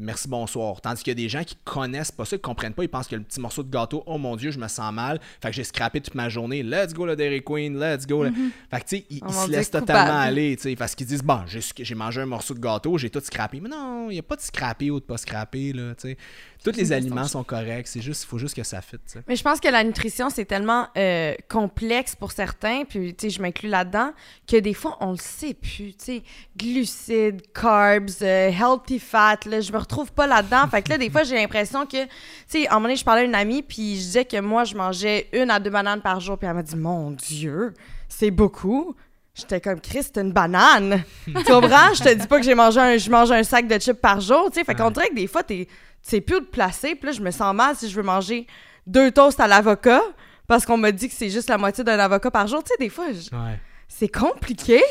merci, bonsoir. Tandis qu'il y a des gens qui connaissent pas ça, qui comprennent pas, ils pensent que le petit morceau de gâteau, oh mon dieu, je me sens mal. Fait que j'ai scrappé toute ma journée, let's go le Dairy Queen, let's go. Mm-hmm. Fait que tu sais, ils, se laissent totalement aller, sais, parce qu'ils disent, bon, j'ai mangé un morceau de gâteau, j'ai tout scrappé. Mais non, il n'y a pas de scrappé ou de pas scrappé, là, tu sais. Tous les aliments sont corrects, c'est juste, il faut juste que ça fitte. Mais je pense que la nutrition, c'est tellement euh, complexe pour certains, puis tu sais, je m'inclus là-dedans, que des fois, on le sait plus, tu sais, glucides, carbs, euh, healthy fat, là, je me retrouve pas là-dedans. fait que là, des fois, j'ai l'impression que, tu sais, à un moment donné, je parlais à une amie, puis je disais que moi, je mangeais une à deux bananes par jour, puis elle m'a dit, mon Dieu, c'est beaucoup. J'étais comme Chris, c'est une banane. tu comprends? Je te dis pas que j'ai mangé un, je mange un sac de chips par jour, tu sais. Fait qu'on dirait que des fois, t'es sais plus où te placer. Puis là, je me sens mal si je veux manger deux toasts à l'avocat parce qu'on me dit que c'est juste la moitié d'un avocat par jour. Tu sais, des fois, c'est compliqué.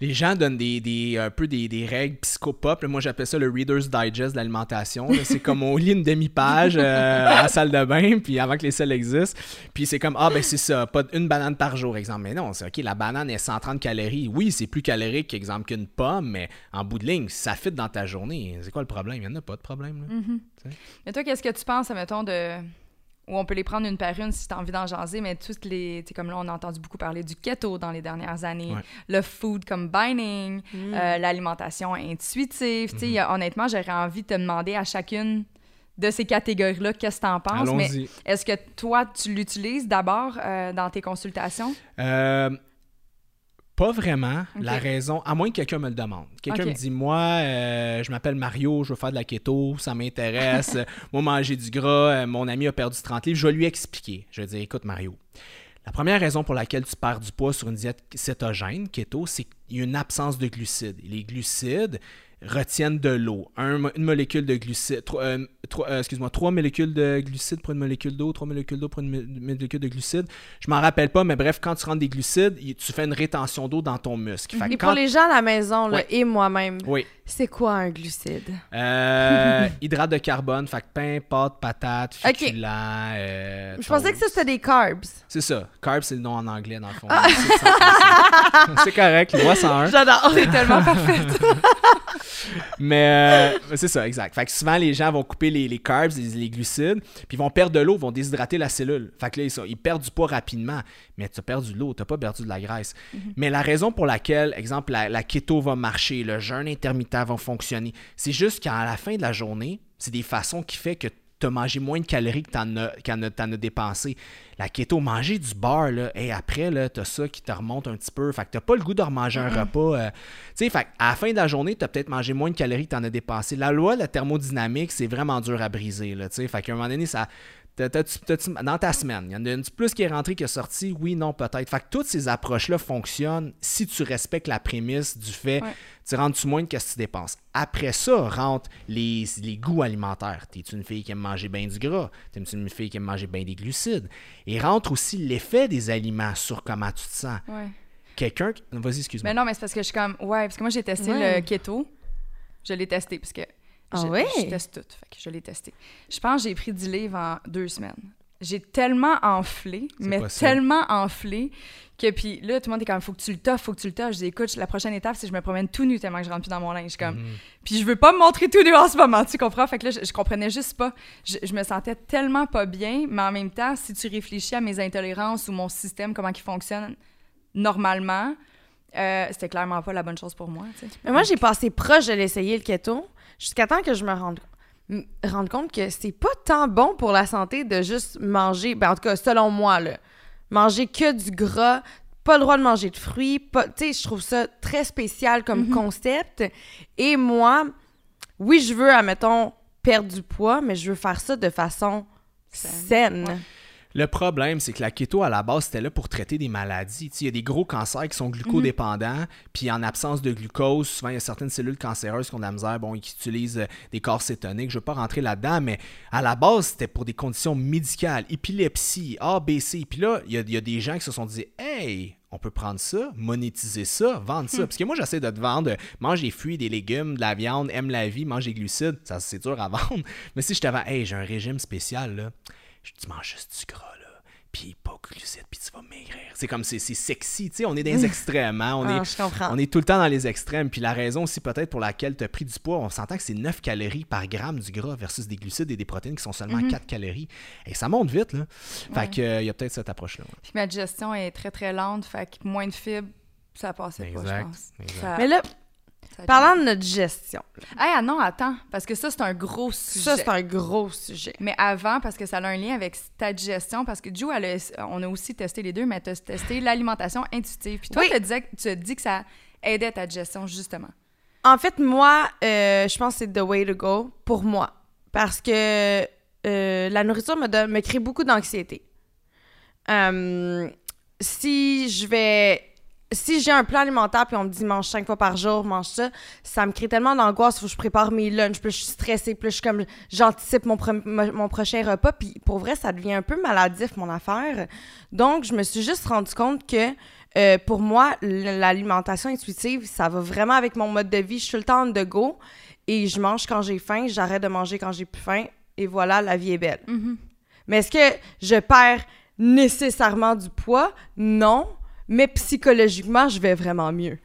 Les gens donnent des, des un peu des, des règles psychopop. Moi, j'appelle ça le Reader's Digest de l'alimentation. C'est comme on lit une demi-page euh, à la salle de bain, puis avant que les selles existent. Puis c'est comme, ah ben c'est ça, pas une banane par jour, exemple. Mais non, c'est OK, la banane est 130 calories. Oui, c'est plus calorique, exemple, qu'une pomme, mais en bout de ligne, ça fit dans ta journée. C'est quoi le problème? Il n'y en a pas de problème. Là. Mm-hmm. Mais toi, qu'est-ce que tu penses, mettons, de ou on peut les prendre une par une si tu as envie d'en jaser, mais toutes les. Tu comme là, on a entendu beaucoup parler du keto dans les dernières années, le food combining, mm. euh, l'alimentation intuitive. Tu sais, mm-hmm. honnêtement, j'aurais envie de te demander à chacune de ces catégories-là, qu'est-ce que tu en penses? Mais est-ce que toi, tu l'utilises d'abord euh, dans tes consultations? Euh, pas vraiment. La raison, à moins que quelqu'un me le demande. Quelqu'un me dit Moi, euh, je m'appelle Mario, je veux faire de la keto, ça m'intéresse. Moi, manger du gras, euh, mon ami a perdu 30 livres. Je vais lui expliquer. Je vais dire Écoute, Mario, La première raison pour laquelle tu perds du poids sur une diète cétogène, keto, c'est qu'il y a une absence de glucides. Les glucides, retiennent de l'eau. une molécule de glucides, euh, euh, excuse-moi, trois molécules de glucides pour une molécule d'eau, trois molécules d'eau pour une molécule de glucides. Je m'en rappelle pas, mais bref, quand tu rentres des glucides, tu fais une rétention d'eau dans ton muscle. et pour les gens à la maison et moi-même, c'est quoi un glucide? Euh, hydrate de carbone, fait que pain, pâte, patate, féculents. Je pensais que ça c'était des carbs. C'est ça. Carbs, c'est le nom en anglais dans le fond. Ah. c'est correct, loi 101. J'adore. C'est tellement parfait. mais euh, c'est ça, exact. Fait que souvent, les gens vont couper les, les carbs, les, glucides, puis ils vont perdre de l'eau, vont déshydrater la cellule. Fait que là, ils, perdent du poids rapidement. Mais tu as perdu de l'eau, tu n'as pas perdu de la graisse. Mm-hmm. Mais la raison pour laquelle, exemple, la, la keto va marcher, le jeûne intermittent va fonctionner, c'est juste qu'à la fin de la journée, c'est des façons qui fait que tu as mangé moins de calories que tu en, as, dépensé. La keto, manger du bar, là, et après, tu as ça qui te remonte un petit peu. Fait que tu pas le goût de remanger un repas. Euh, tu sais, à la fin de la journée, tu as peut-être mangé moins de calories que tu en as dépensé. La loi de la thermodynamique, c'est vraiment dur à briser. Là, fait qu'à un moment donné, ça, dans ta semaine, il y en a une plus qui est rentrée que sortie, oui, non, peut-être. Fait que toutes ces approches-là fonctionnent si tu respectes la prémisse du fait tu rentres moins de ce que tu dépenses. Après ça, rentrent les, les goûts alimentaires. T'es-tu une fille qui aime manger bien du gras? T'es-tu une fille qui aime manger bien des glucides? Et rentre aussi l'effet des aliments sur comment tu te sens. Quelqu'un. Vas-y, excuse-moi. Mais non, mais c'est parce que je suis comme. Ouais, parce que moi, j'ai testé le keto. Je l'ai testé parce que ah oui? Je teste tout. Fait que je l'ai testé. Je pense que j'ai pris 10 livres en deux semaines. J'ai tellement enflé, mais tellement enflé que puis là, tout le monde est comme, faut que tu le toffes, faut que tu le toffes. Je dis, écoute, la prochaine étape, c'est que je me promène tout nu tellement que je rentre plus dans mon linge. Comme, mhm. Puis je veux pas me montrer tout nu en ce moment, tu comprends? Fait que là, je, comprenais juste pas. Je, je, me sentais tellement pas bien, mais en même temps, si tu réfléchis à mes intolérances ou mon système, comment il fonctionne normalement, euh, c'était clairement pas la bonne chose pour moi. Mais moi, j'ai passé proche de l'essayer, le keto. Jusqu'à temps que je me rende, rende compte que c'est pas tant bon pour la santé de juste manger, ben en tout cas, selon moi, là, manger que du gras, pas le droit de manger de fruits, tu sais, je trouve ça très spécial comme mm-hmm. concept. Et moi, oui, je veux, admettons, perdre du poids, mais je veux faire ça de façon saine. Le problème, c'est que la keto, à la base, c'était là pour traiter des maladies. Il y a des gros cancers qui sont glucodépendants, puis en absence de glucose, souvent, il y a certaines cellules cancéreuses qui ont de la misère, bon, qui utilisent euh, des corps cétoniques. Je ne veux pas rentrer là-dedans, mais à la base, c'était pour des conditions médicales, épilepsie, ABC. Puis là, il y, a des gens qui se sont dit, hey, on peut prendre ça, monétiser ça, vendre ça. Hmm. Parce que moi, j'essaie de te vendre, mange des fruits, des légumes, de la viande, aime la vie, mange des glucides. Ça, c'est dur à vendre. Mais si je te vends, hey, j'ai un régime spécial, là tu manges juste du gras, là. Puis pas glucides, puis tu vas maigrir. C'est comme, c'est sexy, tu sais, on est dans les extrêmes, hein? On, ah, est, on est tout le temps dans les extrêmes. Puis la raison aussi peut-être pour laquelle tu as pris du poids, on s'entend que c'est 9 calories par gramme du gras versus des glucides et des protéines qui sont seulement 4 mhm. calories. Et ça monte vite, là. Fait qu'il euh, y a peut-être cette approche-là. Puis ma digestion est très, très lente, fait que moins de fibres, ça passe pas, je pense. Mais là, Parlant de notre gestion. Ah non, attends, parce que ça, c'est un gros sujet. Ça, c'est un gros sujet. Mais avant, parce que ça a un lien avec ta digestion, parce que Joe, on a aussi testé les deux, mais tu as testé l'alimentation intuitive. Puis toi, tu, as dit, que ça aidait ta digestion, justement. En fait, moi, euh, je pense que c'est the way to go pour moi. Parce que euh, la nourriture me, donne, me crée beaucoup d'anxiété. Euh, si je vais si j'ai un plan alimentaire puis on me dit mange cinq fois par jour, mange ça, ça me crée tellement d'angoisse. Faut que je prépare mes lunchs, puis je suis stressée, puis je suis comme j'anticipe mon, mon prochain repas. Puis pour vrai, ça devient un peu maladif mon affaire. Donc je me suis juste rendu compte que euh, pour moi, l'alimentation intuitive, ça va vraiment avec mon mode de vie. Je suis le temps de go et je mange quand j'ai faim, j'arrête de manger quand j'ai plus faim et voilà, la vie est belle. Mm-hmm. Mais est-ce que je perds nécessairement du poids? Non mais psychologiquement, je vais vraiment mieux.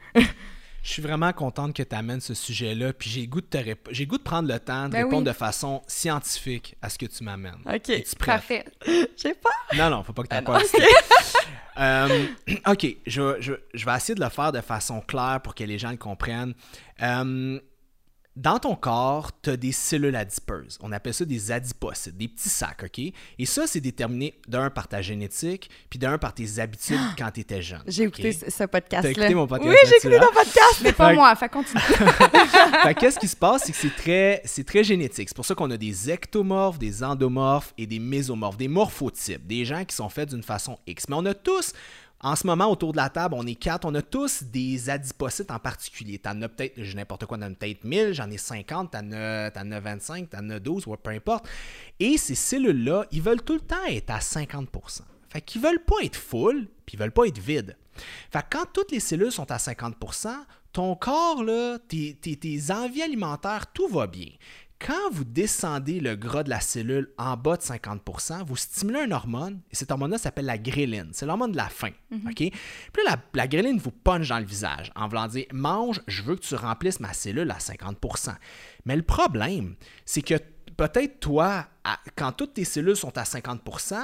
Je suis vraiment contente que tu amènes ce sujet-là, puis j'ai goût de j'ai goût de prendre le temps de ben répondre de façon scientifique à ce que tu m'amènes. OK. Parfait. J'ai pas. Non, non, faut pas que tu aies peur. Euh, OK, je, je, je, vais essayer de le faire de façon claire pour que les gens le comprennent. Euh, dans ton corps, tu as des cellules adipeuses. On appelle ça des adipocytes, des petits sacs, OK? Et ça, c'est déterminé d'un par ta génétique, puis d'un par tes habitudes quand tu étais jeune. J'ai écouté ce podcast-là. T'as écouté mon podcast Oui, j'ai écouté ton podcast. Mais pas moi, fait continue. fait qu'est-ce qui se passe, c'est que c'est très, c'est très génétique. C'est pour ça qu'on a des ectomorphes, des endomorphes et des mésomorphes, des morphotypes, des gens qui sont faits d'une façon X. Mais on a tous, en ce moment, autour de la table, on est quatre, on a tous des adipocytes en particulier. T'en as peut-être, j'ai n'importe quoi, t'en as peut-être 1000, j'en ai 50, t'en as, t'en as 25, t'en as 12, ou peu importe. Et ces cellules-là, ils veulent tout le temps être à 50% Fait qu'ils veulent pas être full, puis ils veulent pas être vides. Fait que quand toutes les cellules sont à 50% ton corps, là, tes, tes- tes envies alimentaires, tout va bien. Quand vous descendez le gras de la cellule en bas de 50% vous stimulez une hormone, et cette hormone-là s'appelle la gréline. C'est l'hormone de la faim. OK? Puis là, la, la gréline vous punch dans le visage en voulant dire Mange, je veux que tu remplisses ma cellule à 50% Mais le problème, c'est que peut-être toi, à- quand toutes tes cellules sont à 50%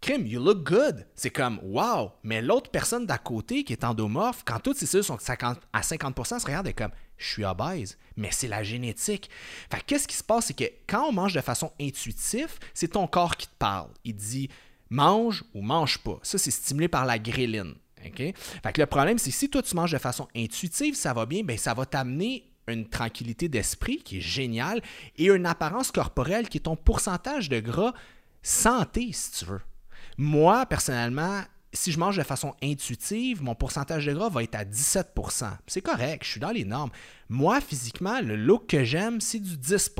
Crime, you look good. C'est comme wow. Mais l'autre personne d'à côté qui est endomorphe, quand toutes ses cellules sont 50 à 50% se regarde et est comme je suis obèse. Mais c'est la génétique. Fait que qu'est-ce qui se passe, c'est que quand on mange de façon intuitive, c'est ton corps qui te parle. Il dit mange ou mange pas. Ça, c'est stimulé par la gréline. Fait que le problème, c'est que si toi tu manges de façon intuitive, ça va bien, ben ça va t'amener une tranquillité d'esprit qui est géniale et une apparence corporelle qui est ton pourcentage de gras santé, si tu veux. Moi, personnellement, si je mange de façon intuitive, mon pourcentage de gras va être à 17% C'est correct, je suis dans les normes. Moi, physiquement, le look que j'aime, c'est du 10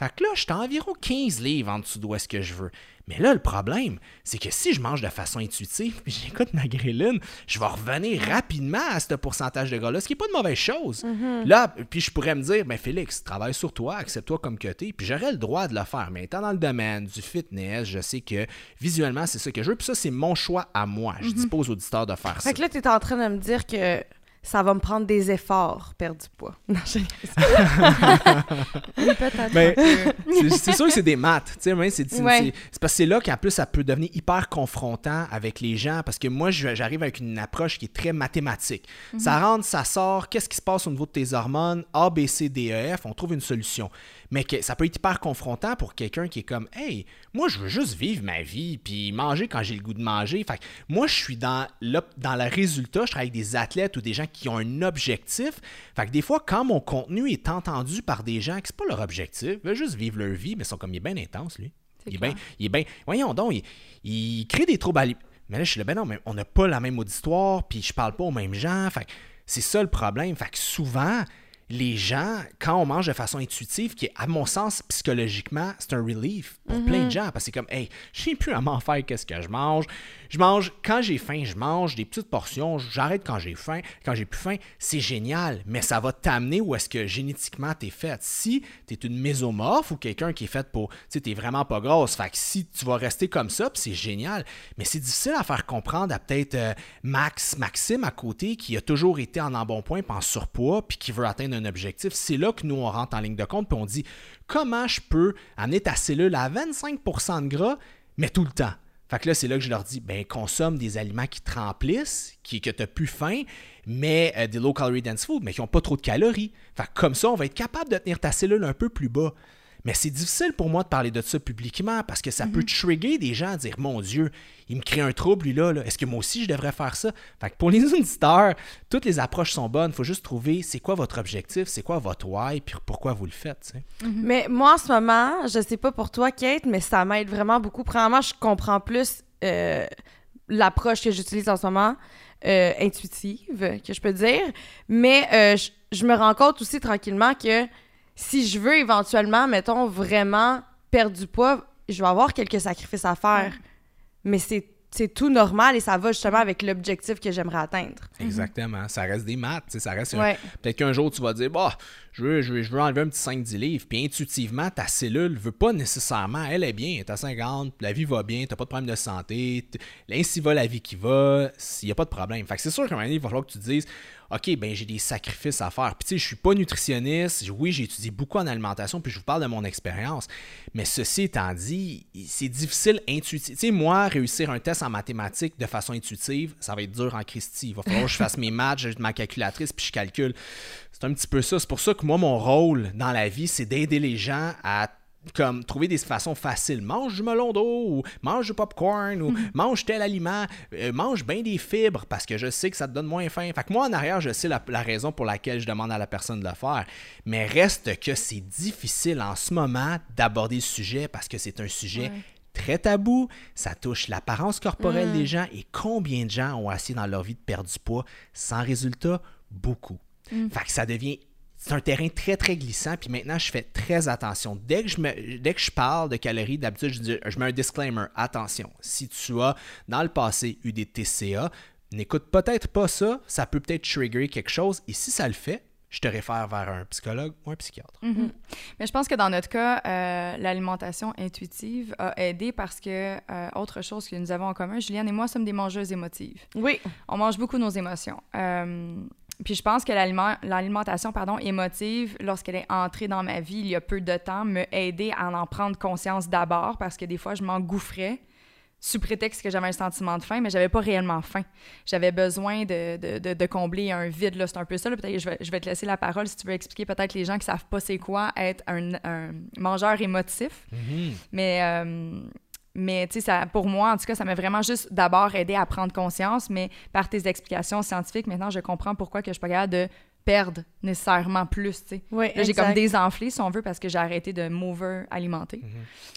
Fait que là, je suis à environ 15 livres en dessous d'où est-ce que je veux. Mais là, le problème, c'est que si je mange de façon intuitive puis j'écoute ma gréline, je vais revenir rapidement à ce pourcentage de gras-là, ce qui n'est pas de mauvaise chose. Là, puis je pourrais me dire, ben Félix, travaille sur toi, accepte-toi comme que t'es, puis j'aurais le droit de le faire. Mais étant dans le domaine du fitness, je sais que visuellement, c'est ça que je veux, puis ça, c'est mon choix à moi. Je dis pas aux auditeurs de faire ça. Fait que là, t'es en train de me dire que ça va me prendre des efforts, perdre du poids. Non, je... Oui, peut-être. Mais c'est c'est sûr que c'est des maths. tu sais, mais c'est Ouais. parce que c'est là qu'en plus, ça peut devenir hyper confrontant avec les gens. Parce que moi, je- j'arrive avec une approche qui est très mathématique. Ça rentre, ça sort. Qu'est-ce qui se passe au niveau de tes hormones? A, B, C, D, E, F. On trouve une solution. Mais que, ça peut être hyper confrontant pour quelqu'un qui est comme Hey, moi, je veux juste vivre ma vie puis manger quand j'ai le goût de manger. Fait que moi, je suis dans, l'op- dans le résultat. Je travaille avec des athlètes ou des gens qui ont un objectif. Fait que des fois, quand mon contenu est entendu par des gens qui c'est pas leur objectif, ils veulent juste vivre leur vie, mais ils sont comme il est bien intense, lui. Il est bien. Il est bien. Voyons donc, il, il crée des troubles ali- Mais là, je suis là, ben non, mais on n'a pas la même auditoire, puis je parle pas aux mêmes gens. Fait que c'est ça le problème. Fait que souvent, les gens, quand on mange de façon intuitive, qui est, à mon sens, psychologiquement, c'est un relief pour plein de gens. Parce que c'est comme, hey, je sais plus à m'en faire qu'est-ce que je mange. Je mange, quand j'ai faim, je mange des petites portions. J'arrête quand j'ai faim. Quand j'ai plus faim, c'est génial. Mais ça va t'amener où est-ce que génétiquement t'es faite. Si t'es une mésomorphe ou quelqu'un qui est fait pour, tu sais, t'es vraiment pas grosse. Fait que si tu vas rester comme ça, c'est génial. Mais c'est difficile à faire comprendre à peut-être euh, Max, Maxime à côté, qui a toujours été en embonpoint, en surpoids, puis qui veut atteindre un objectif. C'est là que nous, on rentre en ligne de compte, puis on dit comment je peux amener ta cellule à 25% de gras, mais tout le temps? Fait que là, c'est là que je leur dis, ben, consomme des aliments qui te remplissent, qui, que tu plus faim, mais euh, des low calorie dense food, mais qui n'ont pas trop de calories. Fait que comme ça, on va être capable de tenir ta cellule un peu plus bas. Mais c'est difficile pour moi de parler de ça publiquement parce que ça peut trigger des gens à dire Mon Dieu, il me crée un trouble, lui là. là. Est-ce que moi aussi je devrais faire ça? Fait que pour les auditeurs, toutes les approches sont bonnes. Il faut juste trouver c'est quoi votre objectif, c'est quoi votre why, puis pourquoi vous le faites. sais. Mais moi, en ce moment, je sais pas pour toi, Kate, mais ça m'aide vraiment beaucoup. Premièrement, je comprends plus euh, l'approche que j'utilise en ce moment, euh, intuitive, que je peux dire. Mais euh, je, je me rends compte aussi tranquillement que si je veux éventuellement, mettons, vraiment perdre du poids, je vais avoir quelques sacrifices à faire. Mais c'est c'est tout normal et ça va justement avec l'objectif que j'aimerais atteindre. Exactement. Ça reste des maths. Ça reste un-. Peut-être qu'un jour, tu vas dire, bah, je veux, je veux, enlever un petit 5-10 livres. Puis intuitivement, ta cellule veut pas nécessairement, elle est bien, à 50, la vie va bien, t'as pas de problème de santé, ainsi va la vie qui va, il n'y a pas de problème. Fait que c'est sûr qu'à un moment donné, il va falloir que tu te dises, OK, ben j'ai des sacrifices à faire. Puis tu sais, je suis pas nutritionniste, oui, j'ai étudié beaucoup en alimentation, puis je vous parle de mon expérience. Mais ceci étant dit, c'est difficile intuitif. Tu sais, moi, réussir un test en mathématiques de façon intuitive, ça va être dur en Christie. Il va falloir que je fasse mes maths, j'ai ma calculatrice, puis je calcule. C'est un petit peu ça. C'est pour ça que moi, mon rôle dans la vie, c'est d'aider les gens à comme trouver des façons faciles. Mange du melon d'eau, ou mange du popcorn, ou Mhm. mange tel aliment, euh, mange bien des fibres parce que je sais que ça te donne moins faim. Fait que moi, en arrière, je sais la, la raison pour laquelle je demande à la personne de le faire. Mais reste que c'est difficile en ce moment d'aborder le sujet parce que c'est un sujet Ouais. très tabou. Ça touche l'apparence corporelle Mm. des gens et combien de gens ont essayé dans leur vie de perdre du poids sans résultat? Beaucoup. Mm. Fait que ça devient c'est un terrain très très glissant puis maintenant je fais très attention dès que je me dès que je parle de calories d'habitude je, dis- je mets un disclaimer attention si tu as dans le passé eu des TCA n'écoute peut-être pas ça ça peut peut-être trigger quelque chose et si ça le fait je te réfère vers un psychologue ou un psychiatre Mhm. Mais je pense que dans notre cas, euh, l'alimentation intuitive a aidé parce que, euh, autre chose que nous avons en commun, Juliane et moi sommes des mangeuses émotives. Oui. On mange beaucoup nos émotions. Euh, puis je pense que l'aliment- l'alimentation pardon, émotive, lorsqu'elle est entrée dans ma vie il y a peu de temps, m'a aidé à en prendre conscience d'abord parce que des fois, je m'engouffrais sous prétexte que j'avais un sentiment de faim, mais j'avais pas réellement faim. J'avais besoin de, de, de, de combler un vide. là. C'est un peu ça. Peut-être que je vais, je vais te laisser la parole si tu veux expliquer peut-être les gens qui savent pas c'est quoi être un, un mangeur émotif. Mais, euh, mais tu sais, ça- pour moi, en tout cas, ça m'a vraiment juste d'abord aidé à prendre conscience, mais par tes explications scientifiques, maintenant, je comprends pourquoi que je suis pas capable de perdre nécessairement plus, tu sais. Oui, Là, j'ai comme désenflé, si on veut, parce que j'ai arrêté de m'over-alimenter.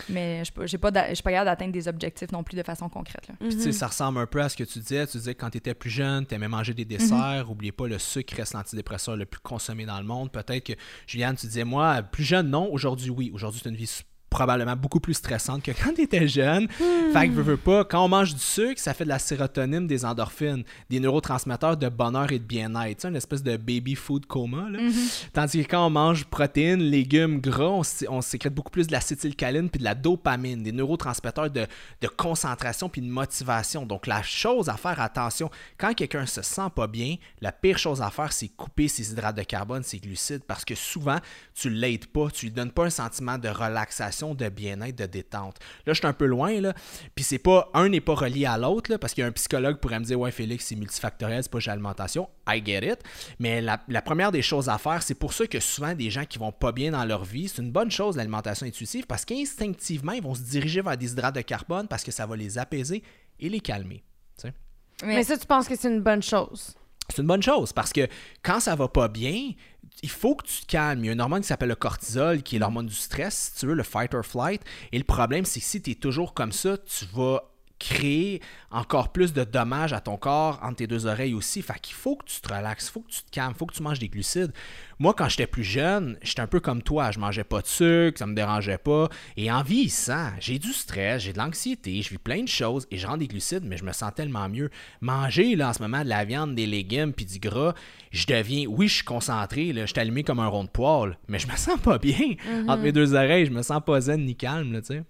Mais je ne suis pas- j'ai pas capable d'atteindre des objectifs non plus de façon concrète. Là. Puis, tu sais, ça ressemble un peu à ce que tu disais. Tu disais que quand tu étais plus jeune, tu aimais manger des desserts. Oubliez pas, le sucre reste l'antidépresseur le plus consommé dans le monde. Peut-être que, Juliane, tu disais, moi, plus jeune, non. Aujourd'hui, oui. Aujourd'hui, c'est une vie s- probablement beaucoup plus stressante que quand tu étais jeune. Fait que, veux, veux pas, quand on mange du sucre, ça fait de la sérotonine, des endorphines, des neurotransmetteurs de bonheur et de bien-être. Sais, une espèce de baby food coma. Là. Tandis que quand on mange protéines, légumes, gras, on, sé- on sécrète beaucoup plus de l'acétylcholine puis de la dopamine, des neurotransmetteurs de, de concentration puis de motivation. Donc, la chose à faire attention, quand quelqu'un se sent pas bien, la pire chose à faire, c'est couper ses hydrates de carbone, ses glucides, parce que souvent, tu l'aides pas, tu lui donnes pas un sentiment de relaxation, de bien-être, de détente. Là, je suis un peu loin, là, puis c'est pas, un n'est pas relié à l'autre, là, parce qu'il y a un psychologue pourrait me dire, ouais, Félix, c'est multifactoriel, c'est pas juste l'alimentation. I get it. Mais la, la première des choses à faire, c'est pour ça que souvent des gens qui vont pas bien dans leur vie, c'est une bonne chose l'alimentation intuitive parce qu'instinctivement, ils vont se diriger vers des hydrates de carbone parce que ça va les apaiser et les calmer. tu sais. Mais, Mais ça, tu penses que c'est une bonne chose? C'est une bonne chose parce que quand ça va pas bien, il faut que tu te calmes. Il y a une hormone qui s'appelle le cortisol, qui est l'hormone du stress, si tu veux, le fight or flight. Et le problème, c'est que si tu es toujours comme ça, tu vas créer encore plus de dommages à ton corps entre tes deux oreilles aussi. Fait qu'il faut que tu te relaxes, il faut que tu te calmes, il faut que tu manges des glucides. Moi, quand j'étais plus jeune, j'étais un peu comme toi. Je mangeais pas de sucre, ça me dérangeait pas. Et en vieillissant, j'ai du stress, j'ai de l'anxiété, je vis plein de choses et je rends des glucides, mais je me sens tellement mieux. Manger, là, en ce moment, de la viande, des légumes puis du gras, je deviens, oui, je suis concentré, là, je suis allumé comme un rond de poêle, mais je me sens pas bien. Entre mes deux oreilles, je me sens pas zen ni calme, là, tu sais.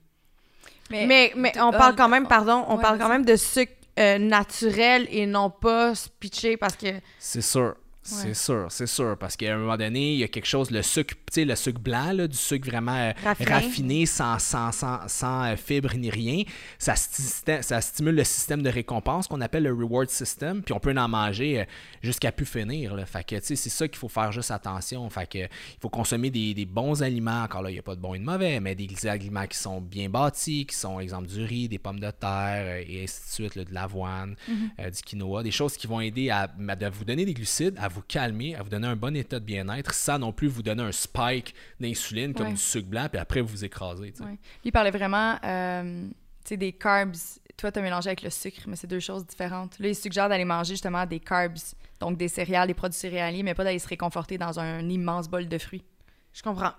Mais, mais on parle quand même, pardon, on ouais, parle quand même de sucre euh, naturel et non pas pitché parce que. C'est sûr. C'est sûr, c'est sûr. Parce qu'à un moment donné, il y a quelque chose, le sucre, tu sais, le sucre blanc, là, du sucre vraiment euh, Raffiné. raffiné, sans, sans, sans, sans, euh, fibres ni rien, ça, sti- ça stimule le système de récompense qu'on appelle le reward system, puis on peut en manger euh, jusqu'à plus finir. Là. Fait que, tu sais, c'est ça qu'il faut faire juste attention. Fait que, il faut consommer des, des bons aliments. Encore là, il n'y a pas de bons et de mauvais, mais des aliments qui sont bien bâtis, qui sont, exemple, du riz, des pommes de terre, et ainsi de suite, là, de l'avoine, euh, du quinoa, des choses qui vont aider à, à vous donner des glucides, à vous calmer, à vous donner un bon état de bien-être, sans non plus vous donner un spike d'insuline comme Ouais. du sucre blanc, puis après vous écraser. Ouais. Lui, il parlait vraiment euh, tu sais, des carbs. Toi, tu as mélangé avec le sucre, mais c'est deux choses différentes. Là, il suggère d'aller manger justement des carbs, donc des céréales, des produits céréaliers, mais pas d'aller se réconforter dans un immense bol de fruits. Je comprends.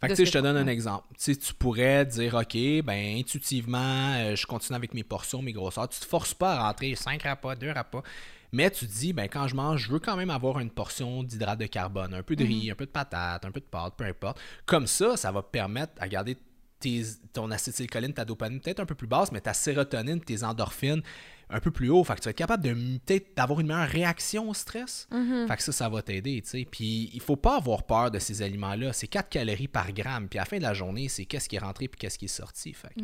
Fait que je te donne un exemple. Tu pourrais dire, OK, ben intuitivement, euh, je continue avec mes portions, mes grosseurs. Tu te forces pas à rentrer 5 repas, 2 repas. Mais tu te dis, ben quand je mange, je veux quand même avoir une portion d'hydrate de carbone, un peu de riz, un peu de patate, un peu de pâte, peu importe. Comme ça, ça va permettre à garder tes- ton acétylcholine, ta dopamine peut-être un peu plus basse, mais ta sérotonine, tes endorphines un peu plus haut. Fait que tu vas être capable de peut-être d'avoir une meilleure réaction au stress. Fait que ça, ça va t'aider, tu sais. Puis il faut pas avoir peur de ces aliments-là. C'est 4 calories par gramme. Puis à la fin de la journée, c'est qu'est-ce qui est rentré puis qu'est-ce qui est sorti. Fait que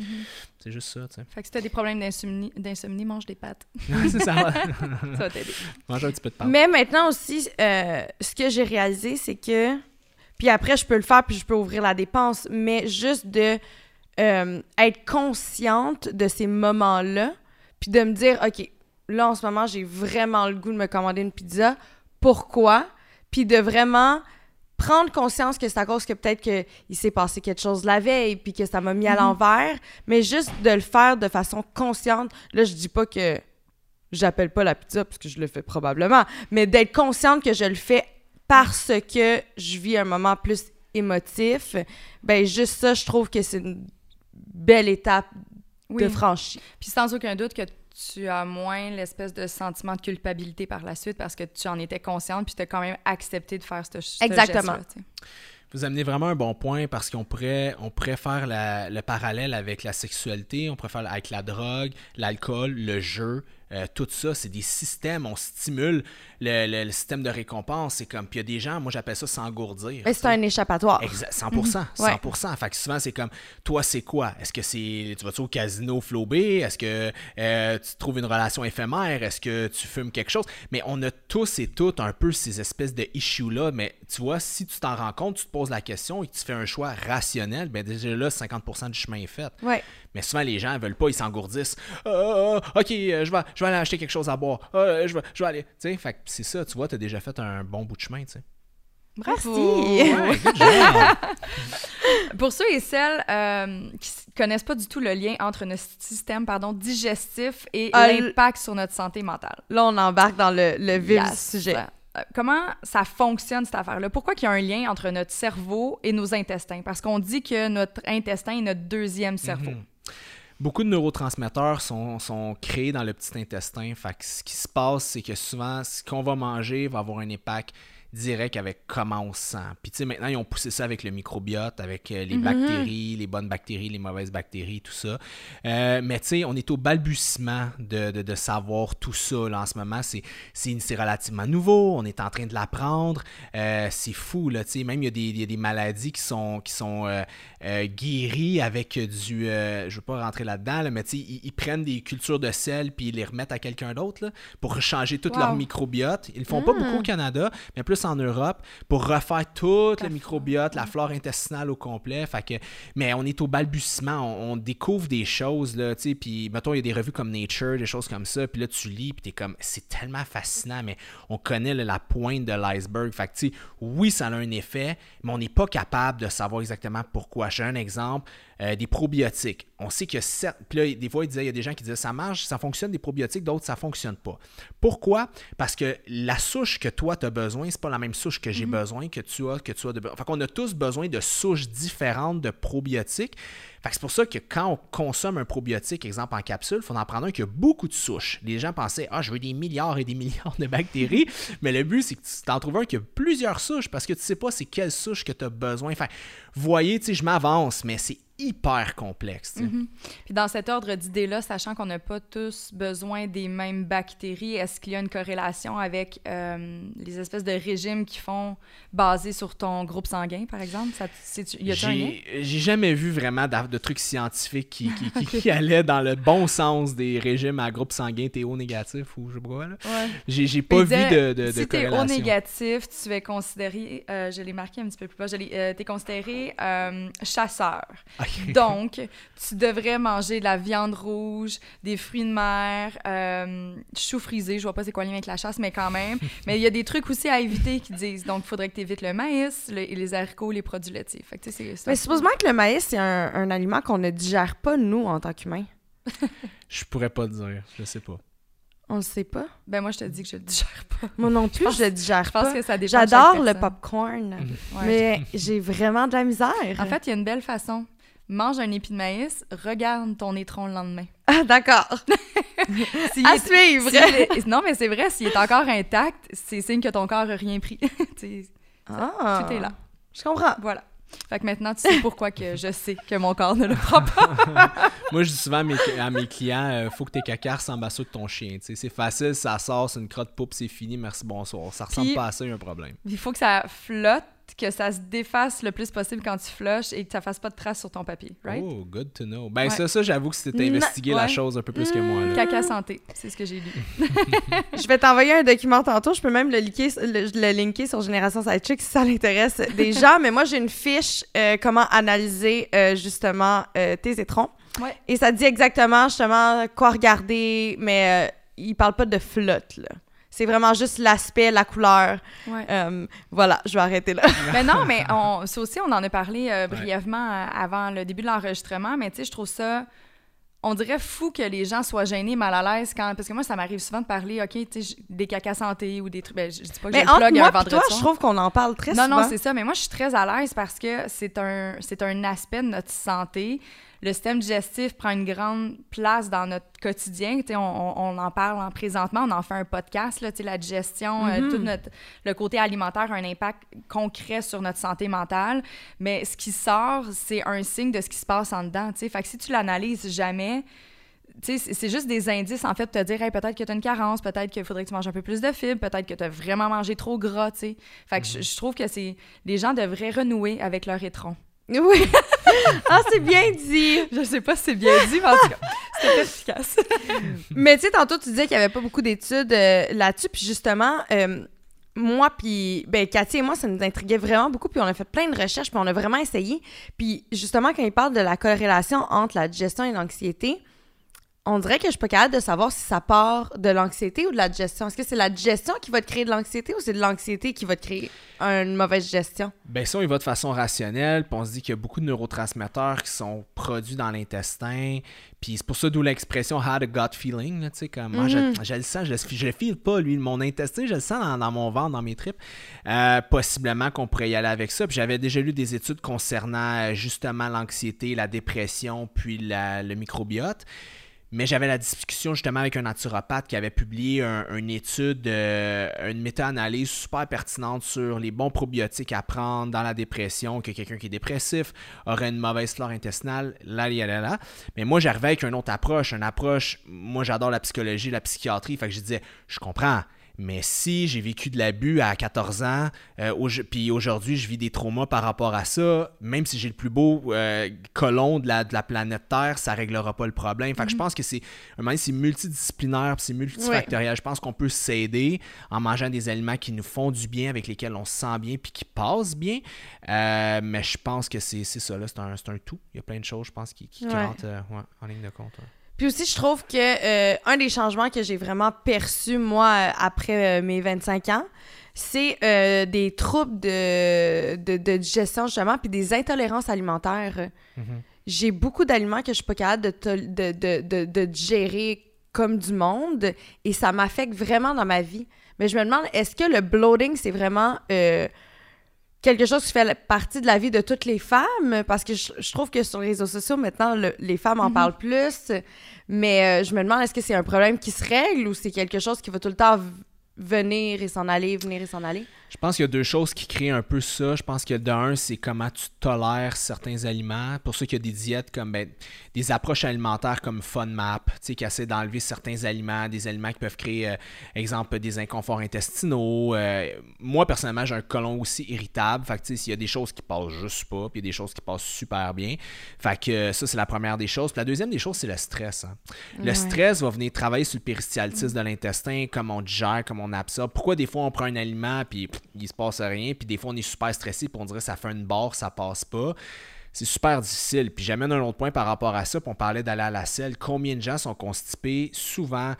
c'est juste ça, tu sais. Fait que si tu as des problèmes d'insomnie, d'insomnie, mange des pâtes. Ça. va. Ça va t'aider. Mange un petit peu de pâte. Mais maintenant aussi, euh, ce que j'ai réalisé, c'est que Puis après, je peux le faire, puis je peux ouvrir la dépense. Mais juste de euh, être consciente de ces moments-là, puis de me dire, OK, là, en ce moment, j'ai vraiment le goût de me commander une pizza. Pourquoi? Puis de vraiment prendre conscience que c'est à cause que peut-être qu'il s'est passé quelque chose la veille puis que ça m'a mis à Mhm. l'envers, mais juste de le faire de façon consciente. Là, je dis pas que j'appelle pas la pizza parce que je le fais probablement, mais d'être consciente que je le fais parce que je vis un moment plus émotif, ben juste ça, je trouve que c'est une belle étape Oui. de franchie. Puis sans aucun doute que tu as moins l'espèce de sentiment de culpabilité par la suite parce que tu en étais consciente puis tu as quand même accepté de faire ce, ce Exactement. Vous amenez vraiment un bon point parce qu'on pourrait, on pourrait faire la- le parallèle avec la sexualité, on pourrait faire avec la drogue, l'alcool, le jeu. Euh, tout ça, c'est des systèmes. On stimule le, le- le système de récompense. C'est comme. Puis il y a des gens, moi j'appelle ça s'engourdir. Mais c'est un échappatoire. Exact, 100%. Ouais. 100%. Fait que souvent, c'est comme, toi, c'est quoi? Est-ce que c'est, tu vas-tu au casino flobé? Est-ce que euh, tu trouves une relation éphémère? Est-ce que tu fumes quelque chose? Mais on a tous et toutes un peu ces espèces de issues-là. Mais tu vois, si tu t'en rends compte, tu te poses la question et que tu fais un choix rationnel, ben déjà là, 50% du chemin est fait. Ouais. Mais souvent, les gens ne veulent pas, ils s'engourdissent. Euh, ok, euh, je vais, je vais aller acheter quelque chose à boire. Euh, je, vais, je vais aller. Tu sais, fait c'est ça, tu vois, tu as déjà fait un bon bout de chemin, tu sais. Merci. Ouais, good job. Pour ceux et celles euh, qui connaissent pas du tout le lien entre notre système pardon, digestif et Ah, l'impact sur notre santé mentale. Là, on embarque dans le, le vif Yes. du sujet. Euh, Comment ça fonctionne, cette affaire-là? Pourquoi qu'il y a un lien entre notre cerveau et nos intestins? Parce qu'on dit que notre intestin est notre deuxième cerveau. Mhm. Beaucoup de neurotransmetteurs sont, sont créés dans le petit intestin. Fait que ce qui se passe, c'est que souvent, ce qu'on va manger va avoir un impact direct avec comment on se sent. Puis tu sais, maintenant, ils ont poussé ça avec le microbiote, avec euh, les bactéries, les bonnes bactéries, les mauvaises bactéries, tout ça. Euh, mais tu sais, on est au balbutiement de, de, de savoir tout ça là, en ce moment. C'est, relativement nouveau, on est en train de l'apprendre. Euh, c'est fou, là, tu sais. Même il y, a des- il y a des maladies qui sont, qui sont guéries avec du... je veux pas rentrer là-dedans, là, mais tu sais, ils, ils prennent des cultures de sel puis ils les remettent à quelqu'un d'autre pour changer tout Wow. leur microbiote. Ils le font pas beaucoup au Canada, mais plus en Europe, pour refaire tout le microbiote, la flore intestinale au complet. Fait que, mais on est au balbutiement, on, on découvre des choses, là, tu sais, puis mettons, il y a des revues comme Nature, des choses comme ça, puis là, tu lis, puis t'es comme, c'est tellement fascinant, mais on connaît là, la pointe de l'iceberg. Fait que, tu sais, oui, ça a un effet, mais on n'est pas capable de savoir exactement pourquoi. J'ai un exemple, euh, des probiotiques. On sait que certes, puis là, des fois, il disait, il y a des gens qui disaient, ça marche, ça fonctionne des probiotiques, d'autres, ça fonctionne pas. Pourquoi? Parce que la souche que toi, tu as besoin, c'est pas la même souche que j'ai besoin, que tu as, que tu as de Fait qu'on a tous besoin de souches différentes de probiotiques. Fait que c'est pour ça que quand on consomme un probiotique, exemple en capsule, il faut en prendre un qui a beaucoup de souches. Les gens pensaient, ah, je veux des milliards et des milliards de bactéries, mais le but, c'est que tu t'en trouves un qui a plusieurs souches parce que tu sais pas c'est quelle souche que tu as besoin. Fait voyez, tu sais, je m'avance, mais c'est hyper complexe. tu sais. Puis dans cet ordre d'idées-là, sachant qu'on n'a pas tous besoin des mêmes bactéries, est-ce qu'il y a une corrélation avec euh, les espèces de régimes qui font basés sur ton groupe sanguin, par exemple? Ça, y? J'ai jamais vu vraiment de trucs scientifiques qui, qui, qui- qui allaient dans le bon sens des régimes à groupe sanguin TO négatif ou je sais pas quoi. Ouais. J'ai pas vu de, de, si corrélation. au négatif, tu es considéré, euh, je l'ai marqué un petit peu plus bas, euh, t'es considéré euh, chasseur. Donc, tu devrais manger de la viande rouge, des fruits de mer, euh, chou frisé. Je vois pas c'est quoi le lien avec la chasse, mais quand même. mais il y a des trucs aussi à éviter qui disent. Donc, il faudrait que tu évites le maïs, le- les haricots, les produits laitiers. Fait que, tu sais, c'est- c'est. Mais supposément que le maïs, c'est un, un aliment qu'on ne digère pas, nous, en tant qu'humains. Je pourrais pas te dire, je sais pas. On le sait pas. Ben, moi, je te dis que je le digère pas. Moi non plus, je, le digère Je pense pas. que ça dépend. J'adore le popcorn, Ouais. mais j'ai vraiment de la misère. En fait, il y a une belle façon. Mange un épi de maïs, regarde ton étron le lendemain. Ah, d'accord. À est- suivre. est- non, mais c'est vrai, s'il est encore intact, c'est signe que ton corps n'a rien pris. Ah. Tout est là. Je comprends. Voilà. Fait que maintenant, tu sais pourquoi que je sais que mon corps ne le prend pas. Moi, je dis souvent à mes, à mes clients, euh, faut que tes caca ressemblent à ceux de ton chien. tu sais. C'est facile, ça sort, c'est une crotte poupe, c'est fini, merci, bonsoir. Ça ressemble Puis- pas à ça, il y a un problème. Il faut que ça flotte que ça se défasse le plus possible quand tu flushes et que ça fasse pas de traces sur ton papier, right? Oh, good to know. Ben Ouais. ça, ça j'avoue que c'était investigué la chose un peu plus que moi. là. Caca santé, c'est ce que j'ai lu. Je vais t'envoyer un document tantôt. Je peux même le, linker, le, le linker sur Génération Sidechick si ça l'intéresse des gens. Mais moi, j'ai une fiche euh, comment analyser euh, justement euh, tes étrons. Ouais. Et ça dit exactement justement quoi regarder, mais euh, il parle pas de flotte, là. C'est vraiment juste l'aspect, la couleur. Ouais. Euh, voilà, je vais arrêter là. Mais non, mais on, ça aussi, on en a parlé euh, brièvement euh, avant le début de l'enregistrement, mais tu sais, je trouve ça. On dirait fou que les gens soient gênés, mal à l'aise quand. Parce que moi, ça m'arrive souvent de parler, OK, tu sais, j- des caca santé ou des trucs. Ben, je dis pas que Mais je le entre plug moi un et vendredi toi, je trouve qu'on en parle très Non, souvent. non, c'est ça. Mais moi, je suis très à l'aise parce que c'est un, c'est un aspect de notre santé. Le système digestif prend une grande place dans notre quotidien. On, en parle en présentement, on en fait un podcast. Là, la digestion, euh, Mhm. tout notre, le côté alimentaire a un impact concret sur notre santé mentale. Mais ce qui sort, c'est un signe de ce qui se passe en dedans. Fait que si tu l'analyses jamais, c'est- juste des indices, en fait, de te dire, hey, peut-être que tu as une carence, peut-être qu'il faudrait que tu manges un peu plus de fibres, peut-être que tu as vraiment mangé trop gras. Fait que je- je trouve que c'est... Les gens devraient renouer avec leur étron. Oui. ah, c'est bien dit. Je sais pas si c'est bien dit, mais en tout cas, c'était efficace. Mais tu sais, tantôt, tu disais qu'il n'y avait pas beaucoup d'études euh, là-dessus. Puis justement, euh, moi, puis ben, Cathy et moi, ça nous intriguait vraiment beaucoup. Puis on a fait plein de recherches, puis on a vraiment essayé. Puis justement, quand il parle de la corrélation entre la digestion et l'anxiété, on dirait que je suis pas capable de savoir si ça part de l'anxiété ou de la digestion. Est-ce que c'est la digestion qui va te créer de l'anxiété ou c'est de l'anxiété qui va te créer une mauvaise gestion? Ben ça, on y va de façon rationnelle, puis on se dit qu'il y a beaucoup de neurotransmetteurs qui sont produits dans l'intestin, puis c'est pour ça d'où l'expression « had a gut feeling », tu sais, comme moi, je, je le sens, je, le- je le file pas, lui, mon intestin, je le sens dans, dans mon ventre, dans mes tripes. Euh, possiblement qu'on pourrait y aller avec ça, puis j'avais déjà lu des études concernant euh, justement l'anxiété, la dépression, puis la- le microbiote. Mais j'avais la discussion justement avec un naturopathe qui avait publié un- une étude, euh, une méta-analyse super pertinente sur les bons probiotiques à prendre dans la dépression, que quelqu'un qui est dépressif aurait une mauvaise flore intestinale, là, là, là. Mais moi, j'arrivais avec une autre approche, une approche, moi j'adore la psychologie, la psychiatrie, fait que je disais, je comprends, mais si j'ai vécu de l'abus à 14 ans, euh, au- puis aujourd'hui je vis des traumas par rapport à ça, même si j'ai le plus beau euh, colon de la, de la planète Terre, ça réglera pas le problème. Fait que je pense que c'est c'est multidisciplinaire, c'est multifactoriel. Je pense qu'on peut s'aider en mangeant des aliments qui nous font du bien, avec lesquels on se sent bien, puis qui passent bien. Euh, mais je pense que c'est ça, c'est un, tout. Il y a plein de choses, je pense, qui, qui, Ouais. rentrent ouais, en ligne de compte. Puis aussi, je trouve que euh, un des changements que j'ai vraiment perçu, moi, euh, après euh, mes 25 ans, c'est euh, des troubles de, de, de digestion, justement, puis des intolérances alimentaires. J'ai beaucoup d'aliments que je suis pas capable de, de, de, de, de digérer comme du monde, et ça m'affecte vraiment dans ma vie. Mais je me demande, est-ce que le bloating, c'est vraiment... quelque chose qui fait partie de la vie de toutes les femmes parce que je, je trouve que sur les réseaux sociaux maintenant le- les femmes en parlent plus. Mais euh, je me demande est-ce que c'est un problème qui se règle ou c'est quelque chose qui va tout le temps venir et s'en aller venir et s'en aller? Je pense qu'il y a deux choses qui créent un peu ça. Je pense que d'un, c'est comment tu tolères certains aliments. Pour ceux qui ont des diètes comme ben, des approches alimentaires comme sais, qui essaient d'enlever certains aliments, des aliments qui peuvent créer, euh, exemple, des inconforts intestinaux. Euh, moi, personnellement, j'ai un côlon aussi irritable. Fait que, tu sais, s'il y a des choses qui passent juste pas, puis il y a des choses qui passent super bien. Fait que euh, ça, c'est la première des choses. Puis la deuxième des choses, c'est le stress. hein. Le Ouais. stress va venir travailler sur le péristyaltisme de l'intestin, comment on digère, comment on absorbe. Pourquoi des fois on prend un aliment puis il se passe rien, puis des fois on est super stressé puis on dirait ça fait une barre, ça passe pas. C'est super difficile. Puis j'amène un autre point par rapport à ça, puis on parlait d'aller à la selle. Combien de gens sont constipés? Souvent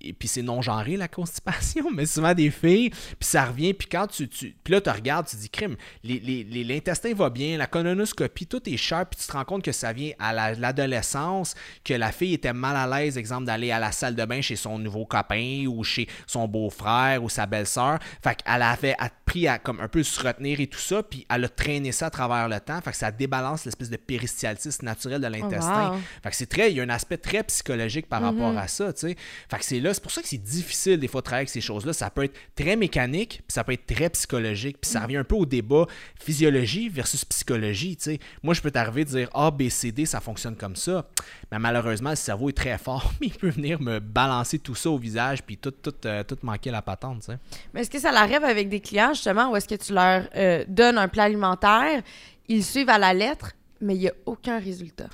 et puis c'est non-genré la constipation, mais souvent des filles, puis ça revient, puis quand tu, tu puis là tu regardes, tu dis crime, les- les- les- l'intestin va bien, la colonoscopie, tout est cher, puis tu te rends compte que ça vient à la- l'adolescence, que la fille était mal à l'aise, exemple d'aller à la salle de bain chez son nouveau copain ou chez son beau-frère ou sa belle-sœur, fait qu'elle avait appris à comme un peu se retenir et tout ça, puis elle a traîné ça à travers le temps, fait que ça débalance l'espèce de péristaltisme naturel de l'intestin. wow. Fait que c'est très, il y a un aspect très psychologique par rapport à ça, tu sais. Fait que c'est c'est là, c'est pour ça que c'est difficile des fois de travailler avec ces choses-là. Ça peut être très mécanique, puis ça peut être très psychologique, puis ça revient un peu au débat physiologie versus psychologie. Moi, je peux t'arriver de dire A, B, C, D, ça fonctionne comme ça. Mais malheureusement, le cerveau est très fort, mais il peut venir me balancer tout ça au visage, puis tout, tout, euh, tout manquer la patente. Mais est-ce que ça l'arrive avec des clients, justement, ou est-ce que tu leur euh, donnes un plat alimentaire, ils suivent à la lettre, mais il n'y a aucun résultat?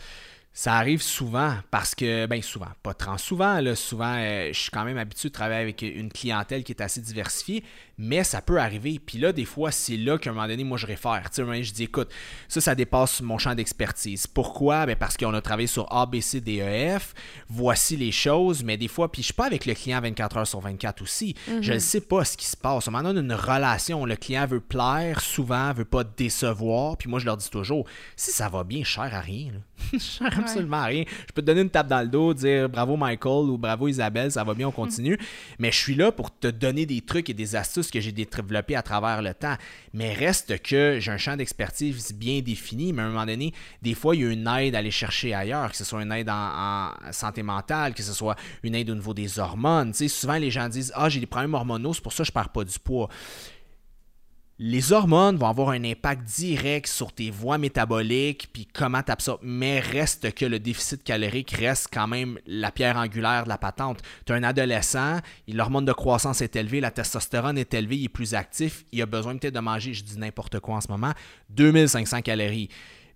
Ça arrive souvent parce que, ben souvent, pas trop souvent, là, souvent, euh, je suis quand même habitué de travailler avec une clientèle qui est assez diversifiée, mais ça peut arriver. Puis là, des fois, c'est là qu'à un moment donné, moi, je réfère. Tu sais, je dis, écoute, ça, ça dépasse mon champ d'expertise. Pourquoi? Ben parce qu'on a travaillé sur A, B, C, D, E, F. Voici les choses, mais des fois, puis je suis pas avec le client 24 heures sur 24 aussi. Je ne sais pas ce qui se passe. On donne une relation. Le client veut plaire, souvent, veut pas décevoir. Puis moi, je leur dis toujours, si ça va bien, cher à rien. cher absolument rien. Je peux te donner une tape dans le dos, dire bravo Michael ou bravo Isabelle, ça va bien, on continue. Mais je suis là pour te donner des trucs et des astuces que j'ai développés à travers le temps. Mais reste que j'ai un champ d'expertise bien défini, mais à un moment donné, des fois, il y a une aide à aller chercher ailleurs, que ce soit une aide en, santé mentale, que ce soit une aide au niveau des hormones. Souvent, les gens disent Ah, j'ai des problèmes hormonaux, c'est pour ça que je ne perds pas du poids les hormones vont avoir un impact direct sur tes voies métaboliques, puis comment tu absorbes. Mais reste que le déficit calorique reste quand même la pierre angulaire de la patente. Tu es un adolescent, l'hormone de croissance est élevée, la testostérone est élevée, il est plus actif, il a besoin peut-être de manger, je dis n'importe quoi en ce moment, 2500 calories.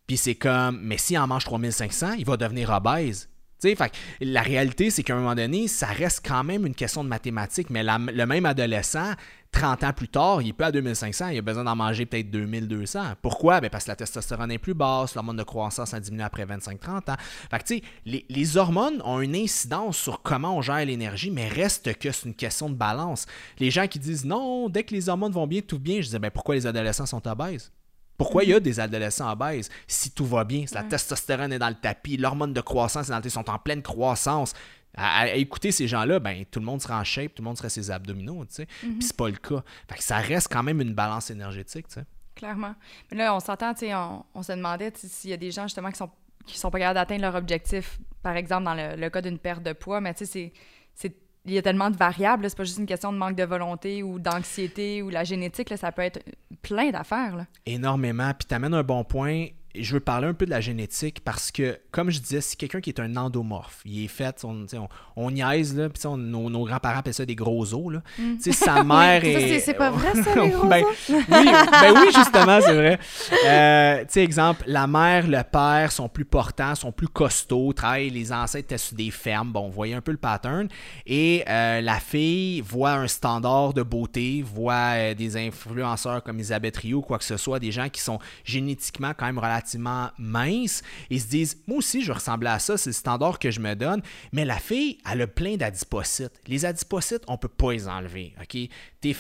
Puis c'est comme, mais s'il en mange 3500, il va devenir obèse. Fait, la réalité, c'est qu'à un moment donné, ça reste quand même une question de mathématiques, mais le même adolescent, 30 ans plus tard, il pas à 2500, il a besoin d'en manger peut-être 2200. Pourquoi? Ben parce que la testostérone est plus basse, l'hormone de croissance a diminué après 25-30 ans. Fait que, les, les, hormones ont une incidence sur comment on gère l'énergie, mais reste que c'est une question de balance. Les gens qui disent non, dès que les hormones vont bien, tout bien, je dis, ben pourquoi les adolescents sont obèses? Pourquoi il y a des adolescents obèses? Si tout va bien, si la testostérone est dans le tapis, l'hormone de croissance est dans le sont en pleine croissance? À, écouter ces gens-là, ben tout le monde serait en shape, tout le monde serait ses abdominaux, tu sais. Mm-hmm. Puis c'est pas le cas. Fait que ça reste quand même une balance énergétique, tu sais. Clairement. Mais là, on s'entend, tu sais, on, se demandait s'il y a des gens justement qui sont qui sont pas capables d'atteindre leur objectif, par exemple dans le, le cas d'une perte de poids, mais tu sais, c'est il y a tellement de variables. C'est pas juste une question de manque de volonté ou d'anxiété ou la génétique. Là, ça peut être plein d'affaires. Énormément. Puis tu amènes un bon point je veux parler un peu de la génétique parce que, comme je disais, c'est quelqu'un qui est un endomorphe. Il est fait, on, on, on niaise, là, puis nos, nos grands-parents appellent ça des gros os. Là. Mm. Sa mère est. c'est pas vrai, ça, les gros ben, os? oui, ben oui, justement, c'est vrai. Euh, tu sais, exemple, la mère, le père sont plus portants, sont plus costauds, travaillent, les ancêtres étaient sur des fermes. Bon, vous voyez un peu le pattern. Et euh, la fille voit un standard de beauté, voit euh, des influenceurs comme Isabelle Rio, quoi que ce soit, des gens qui sont génétiquement quand même relativement mince et se disent Moi aussi, je ressemblais à ça, c'est le standard que je me donne. Mais la fille, elle a plein d'adipocytes. Les adipocytes, on peut pas les enlever. OK? T'es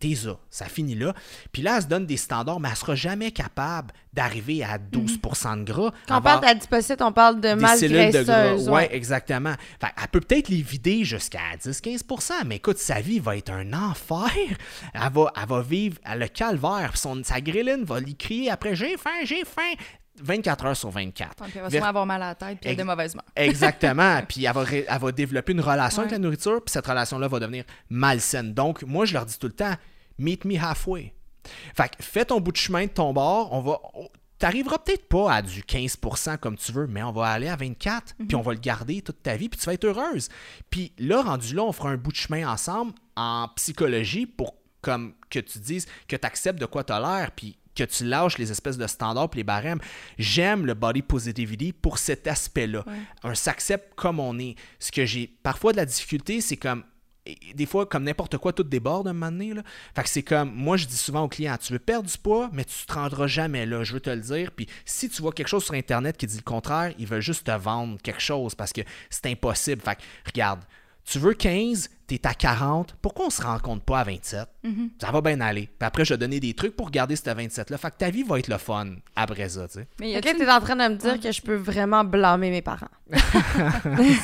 t'es ça finit là. Puis là, elle se donne des standards, mais elle sera jamais capable d'arriver à 12 de gras. Quand on parle d'adipocytes, on parle de masse graisseuse. Oui, exactement. elle peut peut-être les vider jusqu'à 10-15% mais écoute, sa vie va être un enfer. Elle va, elle va vivre le calvaire. Son, sa grilline va lui crier après J'ai faim, j'ai faim. 24 heures sur 24. Puis elle va sûrement avoir mal à la tête puis de mauvaises mains. Exactement. puis elle va, elle va développer une relation avec la nourriture, puis cette relation-là va devenir malsaine. Donc, moi, je leur dis tout le temps, meet me halfway. Fait que fais ton bout de chemin de ton bord, on va... T'arriveras peut-être pas à du 15% comme tu veux, mais on va aller à 24%, puis on va le garder toute ta vie, puis tu vas être heureuse. Puis là, rendu là, on fera un bout de chemin ensemble en psychologie pour comme que tu dises que tu acceptes de quoi tu as l'air, puis que tu lâches les espèces de standards et les barèmes. J'aime le body positivity pour cet aspect-là. On s'accepte comme on est. Ce que j'ai parfois de la difficulté, c'est comme des fois, comme n'importe quoi, tout déborde un moment donné. Fait que c'est comme, moi, je dis souvent aux clients, tu veux perdre du poids, mais tu te rendras jamais là, je veux te le dire. Puis si tu vois quelque chose sur Internet qui dit le contraire, ils veulent juste te vendre quelque chose parce que c'est impossible. Fait regarde, tu veux 15, tu es à 40, pourquoi on se rencontre pas à 27? Mm-hmm. Ça va bien aller. Puis après, je vais donner des trucs pour garder cette 27-là. Fait que ta vie va être le fun après ça, tu sais. Mais ok, tu es en train de me dire que je peux vraiment blâmer mes parents.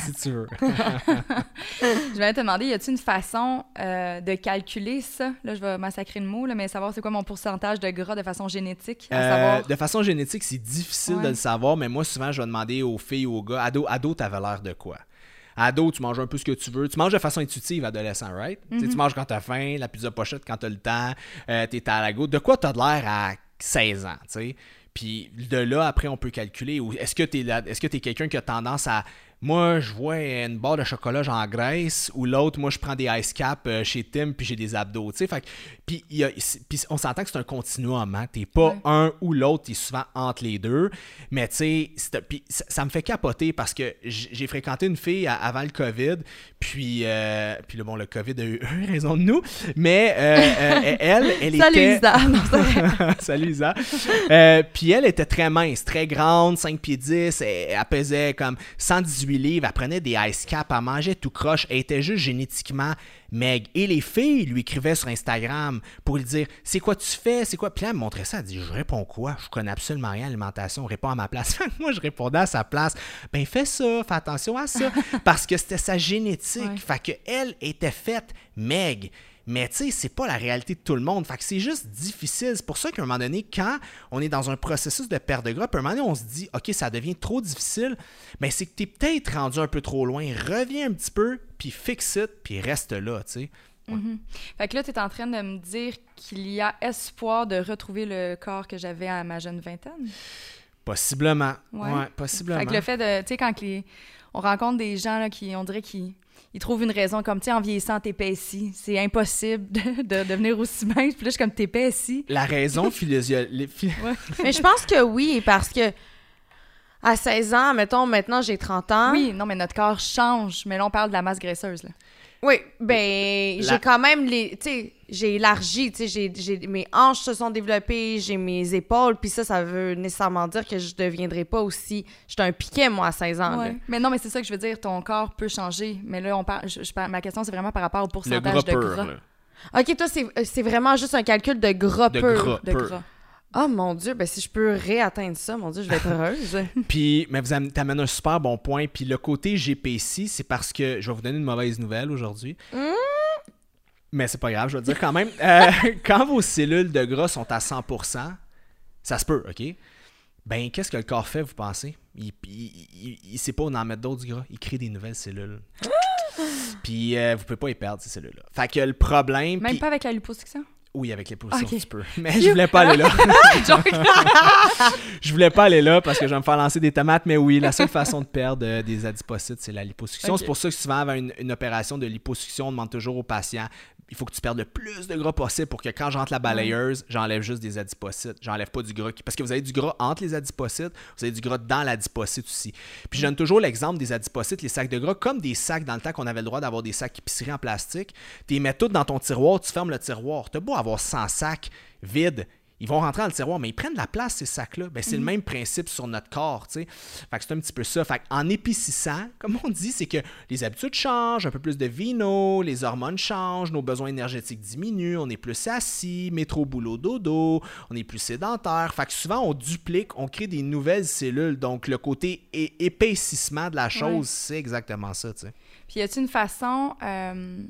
si tu veux. je vais te demander, y a-t-il une façon euh, de calculer ça? Là, je vais massacrer le mot, là, mais savoir c'est quoi mon pourcentage de gras de façon génétique? Euh, de façon génétique, c'est difficile de le savoir, mais moi, souvent, je vais demander aux filles ou aux gars, ado, ado, t'avais l'air de quoi? Ado, tu manges un peu ce que tu veux. Tu manges de façon intuitive, adolescent, right? Tu Tu manges quand t'as faim, la pizza pochette quand t'as le temps, euh, t'es à la gauche. De quoi t'as de l'air à 16 ans, tu sais? Puis de là, après, on peut calculer. Ou est-ce que que t'es quelqu'un qui a tendance à moi, je vois une barre de chocolat genre en graisse, ou l'autre, moi, je prends des ice caps euh, chez Tim, puis j'ai des abdos, tu sais. Fait puis, on s'entend que c'est un continuum, hein. T'es pas Ouais. un ou l'autre, t'es souvent entre les deux. Mais tu sais, ça, ça me fait capoter parce que j'ai fréquenté une fille à- avant le COVID, puis, euh, puis là, bon, le COVID a eu raison de nous, mais euh, euh, elle, elle Salut était... Isa. Non, c'est vrai. Salut Isa. Euh, puis elle était très mince, très grande, 5 pieds 10. Elle, elle pesait comme 118 livres. Elle prenait des ice caps, elle mangeait tout croche. Elle était juste génétiquement meg. Et les filles lui écrivaient sur Instagram pour lui dire C'est quoi tu fais? C'est quoi Puis là, elle me montrait ça. Elle dit Je réponds quoi? Je connais absolument rien à l'alimentation. Réponds à ma place. Moi, je répondais à sa place Ben, fais ça, fais attention à ça. Parce que c'était sa génétique. Ouais. Fait que elle était faite meg. Mais tu sais, c'est pas la réalité de tout le monde. Fait que c'est juste difficile. C'est pour ça qu'à un moment donné, quand on est dans un processus de perte de gras, à un moment donné, on se dit, OK, ça devient trop difficile, mais c'est que t'es peut-être rendu un peu trop loin. Reviens un petit peu, puis fixe it, puis reste là, tu sais. Mhm. Fait que là, tu es en train de me dire qu'il y a espoir de retrouver le corps que j'avais à ma jeune vingtaine? Possiblement. Ouais. Ouais, possiblement. Fait que le fait de, tu sais, quand les- on rencontre des gens là, qui, on dirait qu'ils ils trouvent une raison, comme, tu sais, en vieillissant, t'épaissis. C'est impossible de, de devenir aussi mince. Puis là, je suis comme, t'épaissis. La raison physiologique. Mais je pense que oui, parce que à 16 ans, mettons, maintenant j'ai 30 ans. Oui, non, mais notre corps change. Mais là, on parle de la masse graisseuse, là. Oui, ben, La- j'ai quand même les. Tu sais, j'ai élargi, tu sais, j'ai- j'ai- mes hanches se sont développées, j'ai mes épaules, puis ça, ça veut nécessairement dire que je deviendrai pas aussi. J'étais un piquet, moi, à 16 ans. là. Mais non, mais c'est ça que je veux dire. Ton corps peut changer. Mais là, on parle, je- je parle- ma question, c'est vraiment par rapport au Le pourcentage gras de gras. là. Ok, toi, c'est c'est vraiment juste un calcul de gras De pur. gras. De Pur. gras. Oh mon Dieu, ben si je peux réatteindre ça, mon Dieu, je vais être heureuse. Puis, mais vous am- t'amènes un super bon point. Puis le côté GPC, c'est parce que je vais vous donner une mauvaise nouvelle aujourd'hui. Mais c'est pas grave, je vais le dire quand même. Euh, quand vos cellules de gras sont à 100%, ça se peut, OK? Ben, qu'est-ce que le corps fait, vous pensez? Il, il, il, il sait pas où en mettre d'autres du gras. Il crée des nouvelles cellules. Puis, euh, vous pouvez pas y perdre, ces cellules-là. Fait que le problème... Même pas avec la liposuction. Oui, avec les positions, Ok. tu peux. Mais je voulais pas aller là. je voulais pas aller là parce que je vais me faire lancer des tomates. Mais oui, la seule façon de perdre euh, des adipocytes, c'est la liposuction. C'est pour ça que souvent, avant une, une opération de liposuction, on demande toujours aux patients il faut que tu perdes le plus de gras possible pour que quand j'entre la balayeuse, j'enlève juste des adipocytes. J'enlève pas du gras. Parce que vous avez du gras entre les adipocytes, vous avez du gras dans l'adipocyte aussi. Puis je donne toujours l'exemple des adipocytes, les sacs de gras, comme des sacs dans le temps qu'on avait le droit d'avoir des sacs épicerie en plastique. Tu les mets tous dans ton tiroir, tu fermes le tiroir. T'as beau avoir 100 sacs vides. Ils vont rentrer dans le tiroir, mais ils prennent de la place, ces sacs-là. Ben, c'est le même principe sur notre corps, tu sais. Fait que c'est un petit peu ça. Fait en épicissant, comme on dit, c'est que les habitudes changent, un peu plus de vino, les hormones changent, nos besoins énergétiques diminuent, on est plus assis, métro, boulot, dodo, on est plus sédentaire. Fait que souvent, on duplique, on crée des nouvelles cellules. Donc, le côté épaississement de la chose, Ouais. c'est exactement ça, tu sais. Puis y a-t-il une façon euh,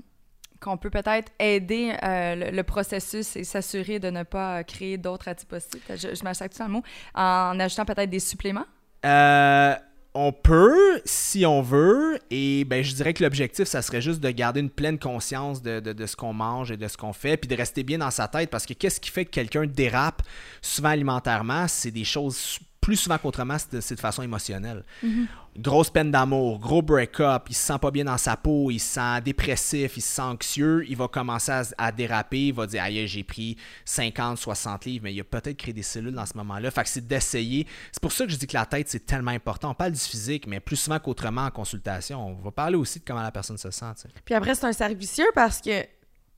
qu'on peut peut-être aider euh, le, processus et s'assurer de ne pas euh, créer d'autres adipocytes? Je, je dans le mot. En ajoutant peut-être des suppléments? Euh, on peut, si on veut, et ben je dirais que l'objectif, ça serait juste de garder une pleine conscience de, de- de ce qu'on mange et de ce qu'on fait, puis de rester bien dans sa tête, parce que qu'est-ce qui fait que quelqu'un dérape souvent alimentairement, c'est des choses plus souvent qu'autrement, c'est de, façon émotionnelle. Grosse peine d'amour, gros break-up, il se sent pas bien dans sa peau, il se sent dépressif, il se sent anxieux, il va commencer à, à déraper, il va dire aïe, j'ai pris 50, 60 livres, mais il a peut-être créé des cellules dans ce moment-là. Fait que c'est d'essayer. C'est pour ça que je dis que la tête, c'est tellement important. On parle du physique, mais plus souvent qu'autrement en consultation. On va parler aussi de comment la personne se sent. tu. Puis après, c'est un cercle vicieux parce que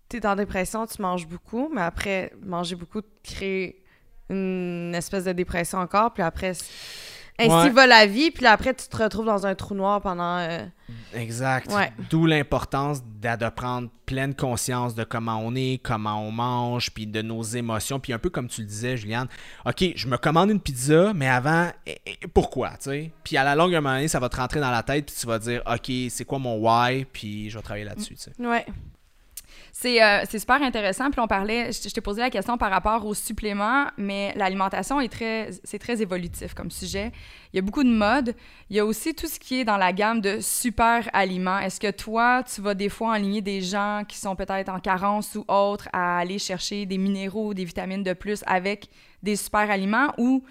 t'es en dépression, tu manges beaucoup, mais après, manger beaucoup te crée une espèce de dépression encore, puis après, ainsi Ouais. va la vie, puis après, tu te retrouves dans un trou noir pendant... euh, Exact. Ouais. D'où l'importance de prendre pleine conscience de comment on est, comment on mange, puis de nos émotions. Puis un peu comme tu le disais, Juliane, OK, je me commande une pizza, mais avant, eh, eh, pourquoi, tu sais? Puis à la longue, à un moment donné, ça va te rentrer dans la tête, puis tu vas dire, OK, c'est quoi mon why, puis je vais travailler là-dessus, tu sais. Ouais. C'est super intéressant. Puis on parlait, je, t'ai posé la question par rapport aux suppléments, mais l'alimentation est très, c'est très évolutif comme sujet. Il y a beaucoup de modes. Il y a aussi tout ce qui est dans la gamme de super aliments. Est-ce que toi, tu vas des fois aligner des gens qui sont peut-être en carence ou autres à aller chercher des minéraux, des vitamines de plus avec des super aliments ou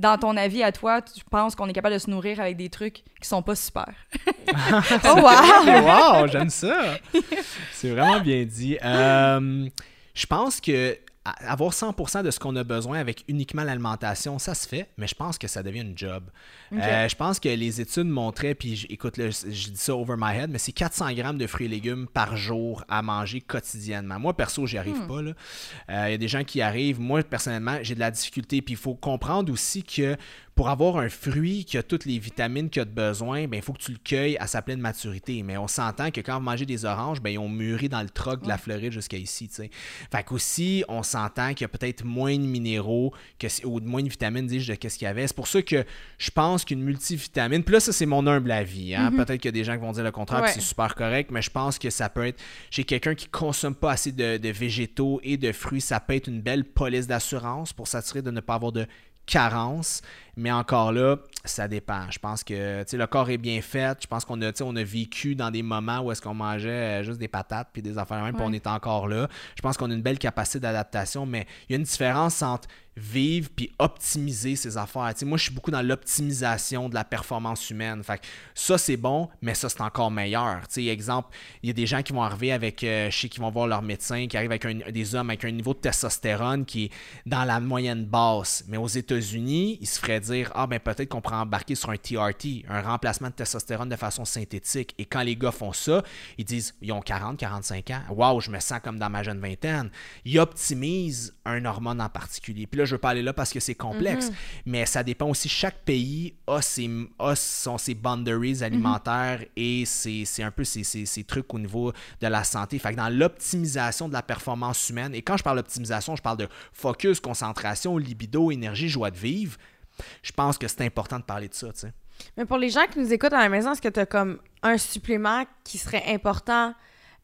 dans ton avis à toi, tu penses qu'on est capable de se nourrir avec des trucs qui sont pas super? oh wow! wow j'aime ça! C'est vraiment bien dit. Euh, je pense que avoir 100% de ce qu'on a besoin avec uniquement l'alimentation, ça se fait, mais je pense que ça devient une job. Euh, je pense que les études montraient, puis écoute, je dis ça over my head, mais c'est 400 grammes de fruits et légumes par jour à manger quotidiennement. Moi, perso, j'y arrive hmm. pas. Il euh, y a des gens qui arrivent. Moi, personnellement, j'ai de la difficulté. Puis il faut comprendre aussi que pour avoir un fruit qui a toutes les vitamines qu'il a de besoin, ben, il faut que tu le cueilles à sa pleine maturité. Mais on s'entend que quand vous mangez des oranges, ben, ils ont mûri dans le troc de la Floride jusqu'à ici. T'sais. Fait qu'aussi, on s'entend qu'il y a peut-être moins de minéraux que, ou moins de vitamines, dis-je, de qu'est-ce qu'il y avait. C'est pour ça que je pense qu'une multivitamine, puis là, ça, c'est mon humble avis. Hein? Mm-hmm. Peut-être qu'il y a des gens qui vont dire le contraire, c'est super correct, mais je pense que ça peut être, chez quelqu'un qui consomme pas assez de, de végétaux et de fruits, ça peut être une belle police d'assurance pour s'assurer de ne pas avoir de carence. Mais encore là, ça dépend. Je pense que le corps est bien fait. Je pense qu'on a, on a vécu dans des moments où est-ce qu'on mangeait euh, juste des patates puis des affaires même, puis on est encore là. Je pense qu'on a une belle capacité d'adaptation, mais il y a une différence entre vivre puis optimiser ses affaires. moi, je suis beaucoup dans l'optimisation de la performance humaine. Fait ça, c'est bon, mais ça, c'est encore meilleur. exemple, il y a des gens qui vont arriver avec, euh, je sais, qui vont voir leur médecin, qui arrivent avec des hommes avec un niveau de testostérone qui est dans la moyenne basse. Mais aux États-Unis, ils se feraient dire, ah ben peut-être qu'on pourrait embarquer sur un TRT, un remplacement de testostérone de façon synthétique. Et quand les gars font ça, ils disent, ils ont 40, 45 ans. Waouh, je me sens comme dans ma jeune vingtaine. Ils optimisent un hormone en particulier. Puis là, je veux pas aller là parce que c'est complexe, mhm. mais ça dépend aussi. Chaque pays a ses, a son, ses boundaries mhm. alimentaires et c'est un peu ses, trucs au niveau de la santé. Fait que dans l'optimisation de la performance humaine, et quand je parle d'optimisation, je parle de focus, concentration, libido, énergie, joie de vivre. Je pense que c'est important de parler de ça, tu sais. Mais pour les gens qui nous écoutent à la maison, est-ce que tu as comme un supplément qui serait important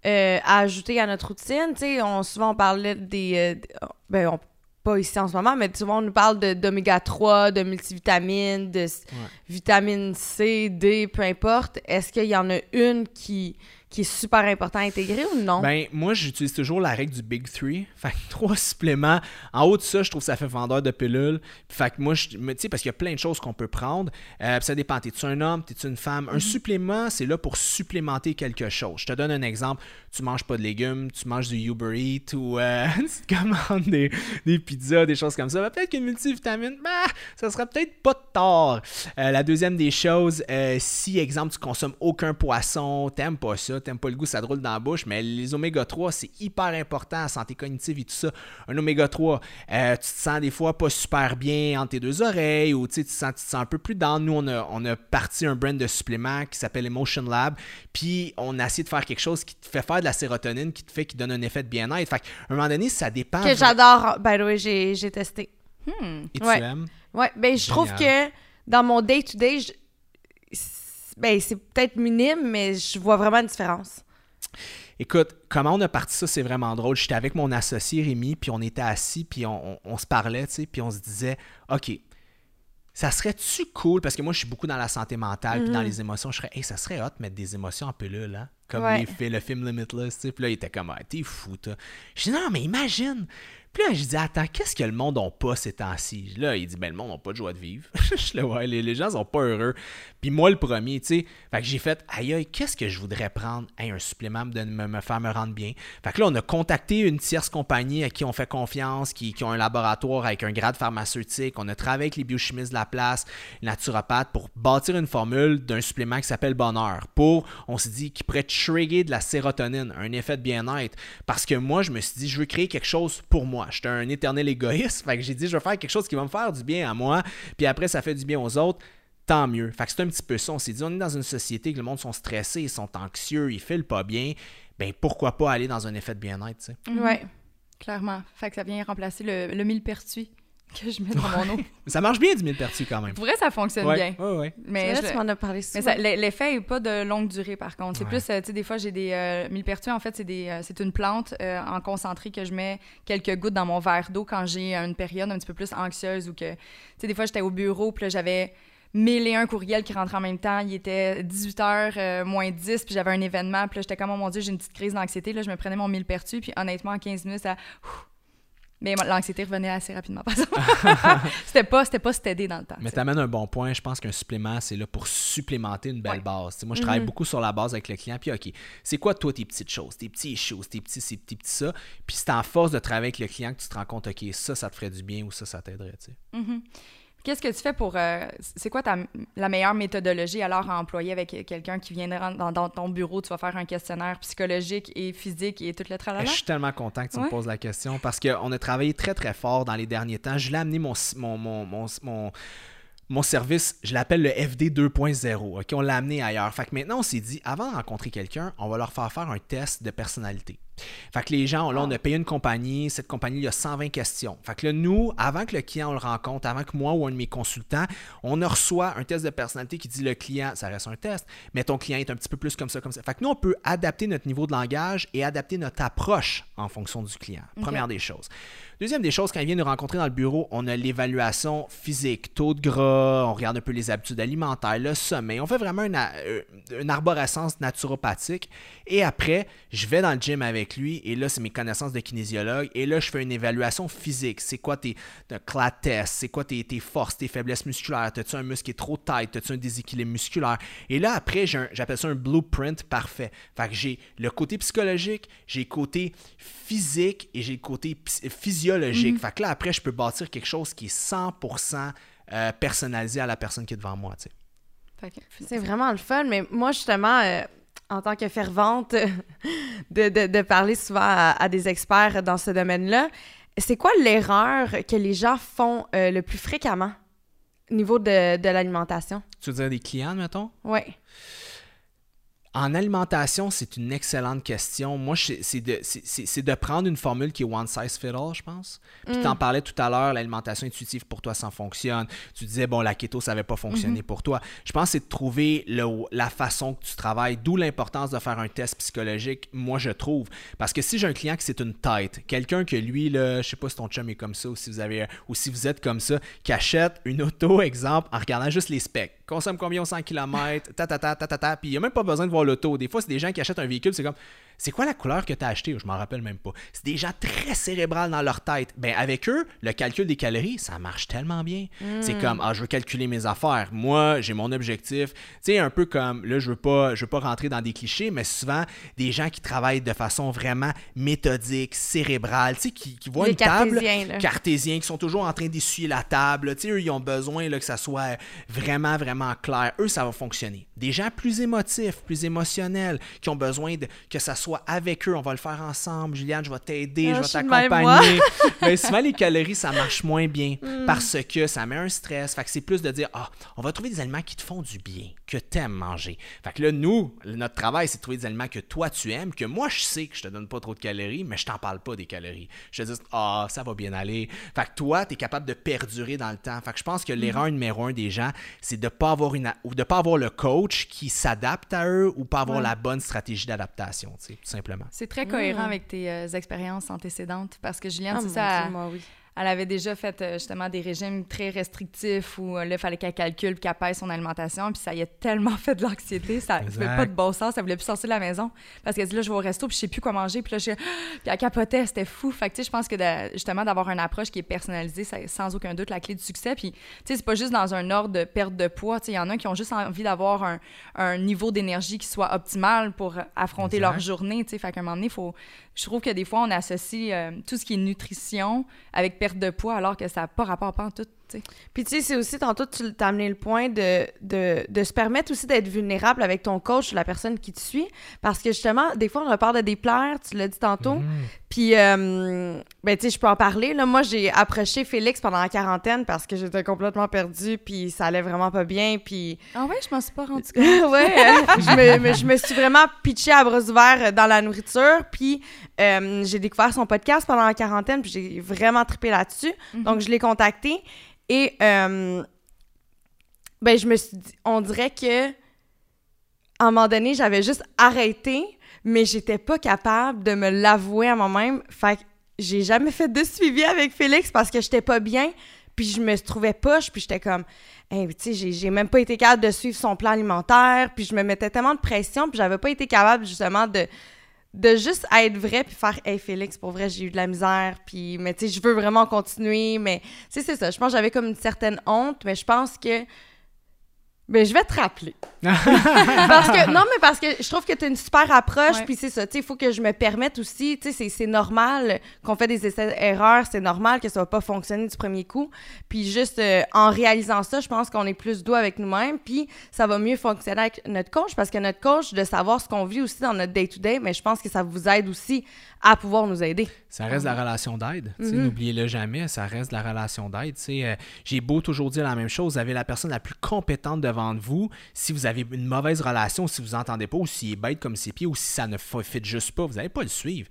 euh, à ajouter à notre routine? Tu sais, on, souvent on parlait des... Euh, ben, on, pas ici en ce moment, mais souvent on nous parle d'oméga 3, de multivitamines, de vitamine C, D, peu importe. Est-ce qu'il y en a une qui, qui est super important à intégrer ou non? Ben, moi, j'utilise toujours la règle du Big Three. Fait que trois suppléments. En haut de ça, je trouve que ça fait vendeur de pilules. Fait que moi, je, tu sais, parce qu'il y a plein de choses qu'on peut prendre. Euh, ça dépend. T'es-tu un homme? T'es-tu une femme? Un mm-hmm. supplément, c'est là pour supplémenter quelque chose. Je te donne un exemple. Tu manges pas de légumes, tu manges du Uber Eats ou euh, tu te commandes des, des, pizzas, des choses comme ça. Ben, peut-être qu'une multivitamine, bah, ça serait peut-être pas de tort. Euh, la deuxième des choses, si, exemple, tu consommes aucun poisson, t'aimes pas ça, t'aimes pas le goût, ça roule dans la bouche, mais les oméga 3, c'est hyper important, la santé cognitive et tout ça. Un oméga 3, euh, tu te sens des fois pas super bien entre tes deux oreilles ou tu, te sens, tu te sens un peu plus dans. Nous, on a, on a parti un brand de supplément qui s'appelle Emotion Lab, puis on a essayé de faire quelque chose qui te fait faire de la sérotonine, qui te fait, qui donne un effet de bien-être. Fait à un moment donné, ça dépend. Que j'adore, by the way, j'ai testé. Hmm. Et tu aimes? Ouais, ben je trouve que dans mon day-to-day, ben, c'est peut-être minime, mais je vois vraiment une différence. Écoute, comment on a parti ça, c'est vraiment drôle. J'étais avec mon associé Rémi, puis on était assis, puis on, se parlait, tu sais, puis on se disait, OK, ça serait-tu cool, parce que moi, je suis beaucoup dans la santé mentale, puis dans mhm. les émotions, je serais, hey, ça serait hot de mettre des émotions en pilule, hein? Comme le film Limitless, tu sais. Puis là, il était comme, ah, t'es fou, toi. Je dis, non, mais imagine, puis là, je dis, attends, qu'est-ce que le monde n'a pas ces temps-ci? Là, il dit, ben le monde n'a pas de joie de vivre. je le ouais, les, gens sont pas heureux. Puis moi, le premier, tu sais, fait que j'ai fait, aïe, aïe, qu'est-ce que je voudrais prendre? un supplément de me, faire me rendre bien. Fait que là, on a contacté une tierce compagnie à qui on fait confiance, qui, qui ont un laboratoire avec un grade pharmaceutique. On a travaillé avec les biochimistes de la place, les naturopathes, pour bâtir une formule d'un supplément qui s'appelle Bonheur. Pour, on s'est dit, qui pourrait trigger de la sérotonine, un effet de bien-être. Parce que moi, je me suis dit, je veux créer quelque chose pour moi. J'étais un éternel égoïste. Fait que j'ai dit, je vais faire quelque chose qui va me faire du bien à moi. Puis après, ça fait du bien aux autres. Tant mieux. Fait que c'est un petit peu ça. On s'est dit, on est dans une société que le monde sont stressés, ils sont anxieux, ils filent pas bien. Ben pourquoi pas aller dans un effet de bien-être, tu sais? Oui, clairement. Fait que ça vient remplacer le, le millepertuis que je mets dans mon eau. ça marche bien, 10 000 pertus quand même. Pour vrai, ça fonctionne Ouais, bien. ouais, ouais. Mais, Là, je- tu m'en as parlé souvent. mais l'effet n'est pas de longue durée, par contre. C'est Ouais. plus, euh, tu sais, des fois, j'ai des euh, millepertuis, en fait, c'est des, euh, c'est une plante euh, en concentré que je mets quelques gouttes dans mon verre d'eau quand j'ai une période un petit peu plus anxieuse ou que, tu sais, des fois, j'étais au bureau, puis là, j'avais mille et un courriels qui rentraient en même temps. Il était 18h moins 10, puis j'avais un événement, puis là, j'étais comme, oh mon Dieu, j'ai une petite crise d'anxiété. Là, je me prenais mon millepertuis, puis honnêtement, en 15 minutes, ça... Ouf. Mais l'anxiété revenait assez rapidement, par exemple. c'était pas, c'était pas stédé dans le temps. Mais t'amènes un bon point. Je pense qu'un supplément, c'est là pour supplémenter une belle Ouais. base. Moi, je travaille Mhm. beaucoup sur la base avec le client. Puis, OK, c'est quoi, toi, tes petites choses, tes petits choses, tes petits ci, tes petits ça. Puis, c'est en force de travailler avec le client que tu te rends compte, OK, ça, ça te ferait du bien ou ça, ça t'aiderait. tu sais. Mhm. Qu'est-ce que tu fais pour. euh, c'est quoi ta, la meilleure méthodologie alors à employer avec quelqu'un qui vient de rentrer dans, dans ton bureau? Tu vas faire un questionnaire psychologique et physique et tout le Eh, tralala? Je suis tellement content que tu me poses la question parce qu'on a travaillé très, très fort dans les derniers temps. Je l'ai amené mon, mon, mon, mon, mon- mon service, je l'appelle le FD 2.0. OK? On l'a amené ailleurs. Fait que maintenant, on s'est dit, avant de rencontrer quelqu'un, on va leur faire faire un test de personnalité. Fait que les gens, là, on a payé une compagnie. Cette compagnie, il y a 120 questions. Fait que là, nous, avant que le client on le rencontre, avant que moi ou un de mes consultants, on reçoit un test de personnalité qui dit le client, ça reste un test, mais ton client est un petit peu plus comme ça, comme ça. Fait que nous, on peut adapter notre niveau de langage et adapter notre approche en fonction du client. Première des choses. Deuxième des choses, quand il vient nous rencontrer dans le bureau, on a l'évaluation physique, taux de gras, on regarde un peu les habitudes alimentaires, le sommeil. On fait vraiment une, euh, une arborescence naturopathique. Et après, je vais dans le gym avec lui et là, c'est mes connaissances de kinésiologue. Et là, je fais une évaluation physique. C'est quoi tes tes clat test? C'est quoi tes, tes forces, tes faiblesses musculaires? T'as-tu un muscle qui est trop tight? T'as-tu un déséquilibre musculaire? Et là, après, j'appelle ça un blueprint parfait. Fait que j'ai le côté psychologique, j'ai le côté physique et j'ai le côté physiologique. Fait que là, après, je peux bâtir quelque chose qui est 100% euh, personnalisé à la personne qui est devant moi. C'est vraiment le fun, mais moi, justement, euh, en tant que fervente de, de- de parler souvent à, à des experts dans ce domaine-là, c'est quoi l'erreur que les gens font euh, le plus fréquemment au niveau de, de l'alimentation? Tu veux dire des clients, mettons? Oui. En alimentation, c'est une excellente question. Moi, c'est de, prendre une formule qui est one size fit all, je pense. Puis tu en parlais tout à l'heure, l'alimentation intuitive pour toi, ça fonctionne. Tu disais, bon, la keto, ça n'avait pas fonctionné pour toi. Je pense que c'est de trouver le- la façon que tu travailles, d'où l'importance de faire un test psychologique, moi, je trouve. Parce que si j'ai un client qui c'est une tête, quelqu'un que lui, là, je sais pas si ton chum est comme ça ou si vous avez ou si vous êtes comme ça, qui achète une auto, exemple, en regardant juste les specs. Consomme combien? Au 100 km, ta ta ta ta, puis il n'y a même pas besoin de voir l'auto. Des fois, c'est des gens qui achètent un véhicule, c'est comme c'est quoi la couleur que tu as acheté? Je m'en rappelle même pas. C'est des gens très cérébrales dans leur tête. Ben avec eux, le calcul des calories, ça marche tellement bien. C'est comme ah, je veux calculer mes affaires. Moi, j'ai mon objectif. Tu sais un peu comme là, je veux pas je veux pas rentrer dans des clichés, mais souvent des gens qui travaillent de façon vraiment méthodique, cérébrale, tu sais qui, qui voient Les une table cartésiens, là. cartésiens qui sont toujours en train d'essuyer la table. Tu sais, eux, ils ont besoin là, que ça soit vraiment, vraiment clair. Eux, ça va fonctionner. Des gens plus émotifs, plus émotionnels, qui ont besoin de, que ça soit avec eux. On va le faire ensemble. Juliane, je vais t'aider, Ah, je vais t'accompagner. Mais souvent, les calories, ça marche moins bien Hmm. parce que ça met un stress. Fait que c'est plus de dire, ah, on va trouver des aliments qui te font du bien, que tu aimes manger. Fait que là, nous, notre travail, c'est de trouver des aliments que toi, tu aimes, que moi, je sais que je te donne pas trop de calories, mais je t'en parle pas des calories. Je te dis, ah, ça va bien aller. Fait que toi, tu es capable de perdurer dans le temps. Fait que je pense que l'erreur numéro un des gens, c'est de pas avoir une, ou de pas avoir le coach qui s'adapte à eux ou pas avoir Ouais. la bonne stratégie d'adaptation, tu sais, tout simplement. C'est très cohérent Mm. avec tes euh, expériences antécédentes parce que Juliane, Ah, c'est mon ça, Dieu, elle, moi, oui. Elle avait déjà fait euh, justement des régimes très restrictifs où euh, là, il fallait qu'elle calcule puis qu'elle pèse son alimentation. Puis ça y a tellement fait de l'anxiété, ça ne fait Exact. pas de bon sens. Ça voulait plus sortir de la maison parce qu'elle dit là, je vais au resto puis je sais plus quoi manger. Puis là, je... puis elle capotait, c'était fou. Fait que tu sais, je pense que de- justement d'avoir une approche qui est personnalisée, c'est sans aucun doute la clé du succès. Puis tu sais, c'est pas juste dans un ordre de perte de poids. Tu sais, il y en a qui ont juste envie d'avoir un, un niveau d'énergie qui soit optimal pour affronter Exact. leur journée. Tu sais, fait qu'à un moment donné, faut. Je trouve que des fois, on associe euh, tout ce qui est nutrition avec perte de poids alors que ça n'a pas rapport pas en tout. tu sais. Puis tu sais, c'est aussi, tantôt, tu t'as amené le point de, de, de se permettre aussi d'être vulnérable avec ton coach, la personne qui te suit. Parce que justement, des fois, on a peur de déplaire, tu l'as dit tantôt. Mhm. Puis, euh, ben, tu sais, je peux en parler. Là. Moi, j'ai approché Félix pendant la quarantaine parce que j'étais complètement perdue, puis ça allait vraiment pas bien. Puis. Ah ouais, je m'en suis pas rendu compte. ouais, euh, je, me, je me suis vraiment pitchée à bras ouverts dans la nourriture. Puis, euh, j'ai découvert son podcast pendant la quarantaine, puis j'ai vraiment trippé là-dessus. Mhm. Donc, je l'ai contacté. Et, euh, ben, je me suis dit, on dirait que, à un moment donné, j'avais juste arrêté, mais j'étais pas capable de me l'avouer à moi-même. Fait que j'ai jamais fait de suivi avec Félix parce que j'étais pas bien, puis je me trouvais poche, puis j'étais comme, hey, tu sais, j'ai- même pas été capable de suivre son plan alimentaire, puis je me mettais tellement de pression, puis j'avais pas été capable justement de de juste être vrai puis faire hey Félix pour vrai j'ai eu de la misère puis mais tu sais je veux vraiment continuer mais tu sais c'est ça je pense que j'avais comme une certaine honte mais je pense que ben, je vais te rappeler. parce que, non, mais parce que je trouve que tu as une super approche, puis c'est ça, tu sais, il faut que je me permette aussi, tu sais, c'est- c'est normal qu'on fait des essais-erreurs, c'est normal que ça va pas fonctionner du premier coup, puis juste euh, en réalisant ça, je pense qu'on est plus doux avec nous-mêmes, puis ça va mieux fonctionner avec notre coach, parce que notre coach, de savoir ce qu'on vit aussi dans notre day-to-day, mais je pense que ça vous aide aussi à pouvoir nous aider. Ça reste la relation d'aide. Mhm. N'oubliez-le jamais, ça reste la relation d'aide. euh, J'ai beau toujours dire la même chose, vous avez la personne la plus compétente devant vous. Si vous avez une mauvaise relation, si vous entendez pas, ou s'il est bête comme ses pieds, ou si ça ne fit juste pas, vous n'allez pas le suivre.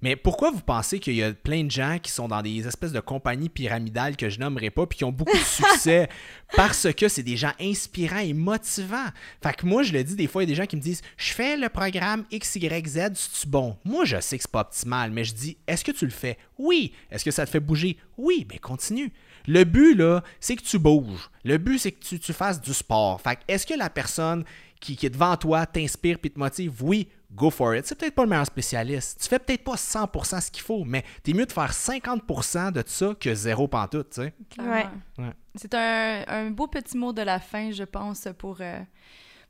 Mais pourquoi vous pensez qu'il y a plein de gens qui sont dans des espèces de compagnies pyramidales que je nommerai pas, puis qui ont beaucoup de succès parce que c'est des gens inspirants et motivants? Fait que moi, je le dis des fois, il y a des gens qui me disent Je fais le programme XYZ, c'est-tu bon Moi, je sais que c'est pas optimal, mais je dis Est-ce que tu le fais Oui. Est-ce que ça te fait bouger Oui, mais continue. Le but, là, c'est que tu bouges. Le but, c'est que tu, tu fasses du sport. Fait que est-ce que la personne qui, qui est devant toi t'inspire puis te motive? Oui, go for it. C'est peut-être pas le meilleur spécialiste. Tu fais peut-être pas 100% ce qu'il faut, mais t'es mieux de faire 50% de ça que zéro pantoute, tu sais. Clairement. Ouais. Ouais. C'est un, un beau petit mot de la fin, je pense, pour, euh,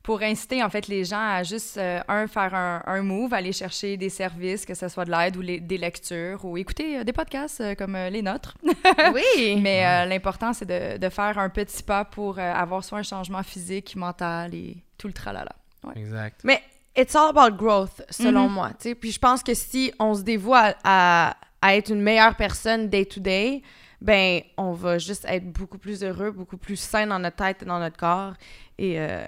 pour inciter en fait les gens à juste, euh, un, faire un, un move, aller chercher des services, que ce soit de l'aide ou les- des lectures, ou écouter euh, des podcasts euh, comme euh, les nôtres. oui! Mais euh, l'important, c'est de, de faire un petit pas pour euh, avoir soit un changement physique, mental et tout le tralala. Exact. Mais it's all about growth, selon Mhm. moi. Puis je pense que si on se dévoue à, à- à être une meilleure personne day to day, ben on va juste être beaucoup plus heureux, beaucoup plus sain dans notre tête et dans notre corps. Et euh,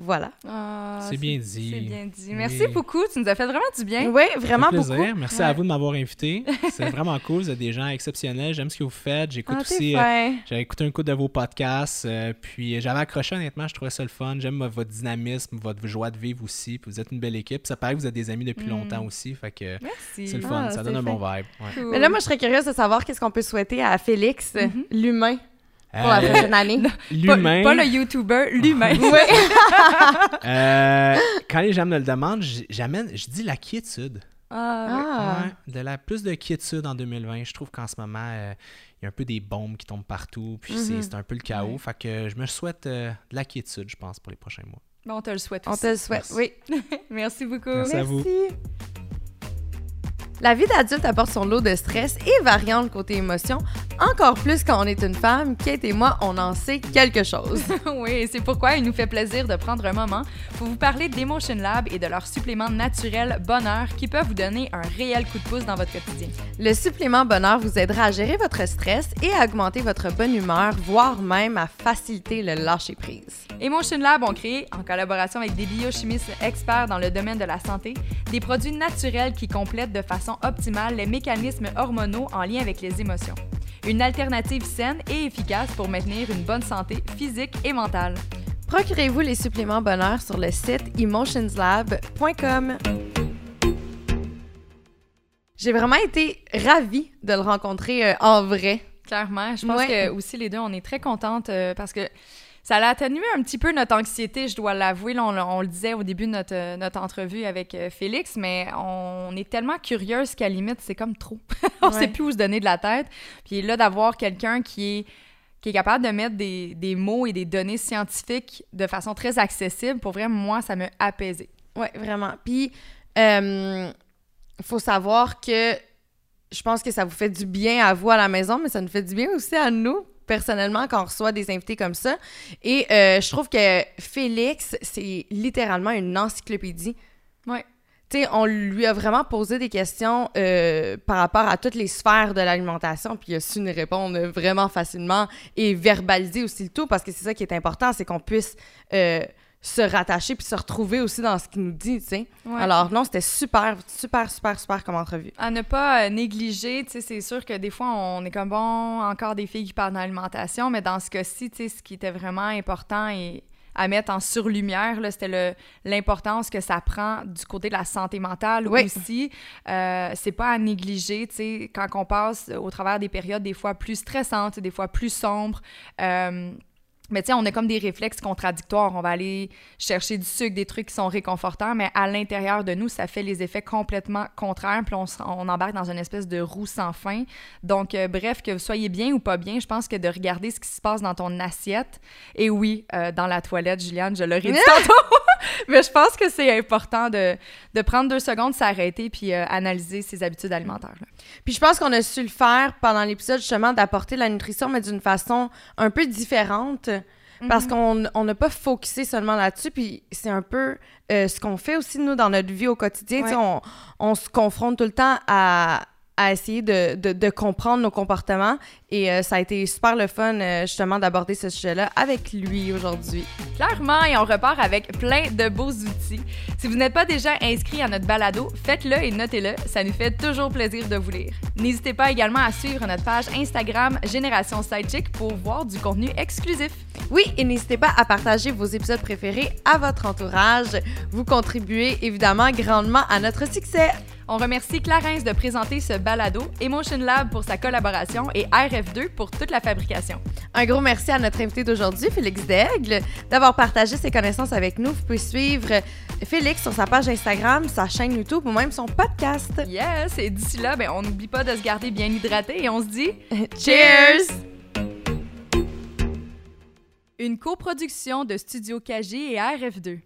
voilà. Ah, C'est bien dit. C'est bien dit. Oui. Merci beaucoup. Tu nous as fait vraiment du bien. Oui, vraiment plaisir. beaucoup. Merci Ouais. à vous de m'avoir invité. C'est vraiment cool. Vous êtes des gens exceptionnels. J'aime ce que vous faites. J'écoute Ah, aussi. euh. J'ai écouté un coup de vos podcasts, euh, puis j'avais accroché honnêtement, je trouvais ça le fun. J'aime votre dynamisme, votre joie de vivre aussi, puis vous êtes une belle équipe. Ça paraît que vous êtes des amis depuis Mm. longtemps aussi, fait que Merci. c'est le fun, Ah, ça donne un bon vibe. ouais. Cool. Mais là, moi, je serais curieuse de savoir qu'est-ce qu'on peut souhaiter à Félix, Mhm. l'humain, pour la Euh, prochaine année. Pas- L'humain, Pas, le YouTuber, l'humain. oui. euh, quand les gens me le demandent, j'amène, je dis la quiétude. Ah, ouais. Ah. Ouais, de la plus de quiétude en 2020. Je trouve qu'en ce moment, euh, il y a un peu des bombes qui tombent partout, puis c'est- Mhm. c'est un peu le chaos. Ouais. Fait que je me souhaite euh, de la quiétude, je pense, pour les prochains mois. Bon, on te le souhaite On aussi. te le souhaite, Merci. oui. Merci beaucoup. Merci à vous. La vie d'adulte apporte son lot de stress et variante côté émotion, encore plus quand on est une femme. Kate et moi, on en sait quelque chose. oui, c'est pourquoi il nous fait plaisir de prendre un moment pour vous parler d'Emotion Lab et de leurs suppléments naturels bonheur qui peuvent vous donner un réel coup de pouce dans votre quotidien. Le supplément bonheur vous aidera à gérer votre stress et à augmenter votre bonne humeur, voire même à faciliter le lâcher-prise. Emotion Lab ont créé, en collaboration avec des biochimistes experts dans le domaine de la santé, des produits naturels qui complètent de façon optimale les mécanismes hormonaux en lien avec les émotions. Une alternative saine et efficace pour maintenir une bonne santé physique et mentale. Procurez-vous les suppléments bonheur sur le site emotionslab.com. J'ai vraiment été ravie de le rencontrer euh, en vrai. Clairement, je pense Ouais. que aussi les deux, on est très contentes euh, parce que ça a atténué un petit peu notre anxiété, je dois l'avouer. On, on le disait au début de notre, euh, notre entrevue avec euh, Félix, mais on est tellement curieuse qu'à la limite, c'est comme trop. on Ouais. sait plus où se donner de la tête. Puis là, d'avoir quelqu'un qui est qui est capable de mettre des, des mots et des données scientifiques de façon très accessible, pour vrai, moi, ça m'a apaisé. Ouais, vraiment. Puis, il faut savoir que je pense que ça vous fait du bien à vous à la maison, mais ça nous fait du bien aussi à nous, personnellement, quand on reçoit des invités comme ça. Et euh, je trouve que Félix, c'est littéralement une encyclopédie. Ouais. tu sais, on lui a vraiment posé des questions euh, par rapport à toutes les sphères de l'alimentation, puis il a su nous répondre vraiment facilement et verbaliser aussi le tout, parce que c'est ça qui est important, c'est qu'on puisse euh, se rattacher puis se retrouver aussi dans ce qu'il nous dit, tu sais. Ouais. Alors non, c'était super, super, super, super comme entrevue. À ne pas euh, négliger, tu sais, c'est sûr que des fois, on est comme bon, encore des filles qui parlent d'alimentation, mais dans ce cas-ci, tu sais, ce qui était vraiment important et à mettre en surlumière, là, c'était l'importance que ça prend du côté de la santé mentale Oui. aussi. Euh, c'est pas à négliger, tu sais, quand on passe au travers des périodes des fois plus stressantes, des fois plus sombres. euh, mais tu sais, on a comme des réflexes contradictoires. On va aller chercher du sucre, des trucs qui sont réconfortants, mais à l'intérieur de nous, ça fait les effets complètement contraires. Puis on, on embarque dans une espèce de roue sans fin. Donc, euh, bref, que vous soyez bien ou pas bien, je pense que de regarder ce qui se passe dans ton assiette. Et oui, euh, dans la toilette, Juliane, je l'aurais dit tantôt. mais je pense que c'est important de, de prendre deux secondes, s'arrêter, puis euh, analyser ses habitudes alimentaires. là. Puis je pense qu'on a su le faire pendant l'épisode justement d'apporter la nutrition, mais d'une façon un peu différente. Parce qu'on on n'a pas focusé seulement là-dessus, puis c'est un peu euh, ce qu'on fait aussi, nous, dans notre vie au quotidien. Ouais. On, on se confronte tout le temps à, à essayer de, de, de comprendre nos comportements. Et euh, ça a été super le fun, euh, justement, d'aborder ce sujet-là avec lui aujourd'hui. Clairement, et on repart avec plein de beaux outils. Si vous n'êtes pas déjà inscrit à notre balado, faites-le et notez-le. Ça nous fait toujours plaisir de vous lire. N'hésitez pas également à suivre notre page Instagram Génération Sidechick pour voir du contenu exclusif. Oui, et n'hésitez pas à partager vos épisodes préférés à votre entourage. Vous contribuez évidemment grandement à notre succès. On remercie Clarence de présenter ce balado, Emotion Lab pour sa collaboration et RF2 pour toute la fabrication. Un gros merci à notre invité d'aujourd'hui, Félix Daigle, d'avoir partagé ses connaissances avec nous. Vous pouvez suivre Félix sur sa page Instagram, sa chaîne YouTube ou même son podcast. Yes! Et d'ici là, ben, on n'oublie pas de se garder bien hydraté et on se dit Cheers! une coproduction de Studio KG et RF2.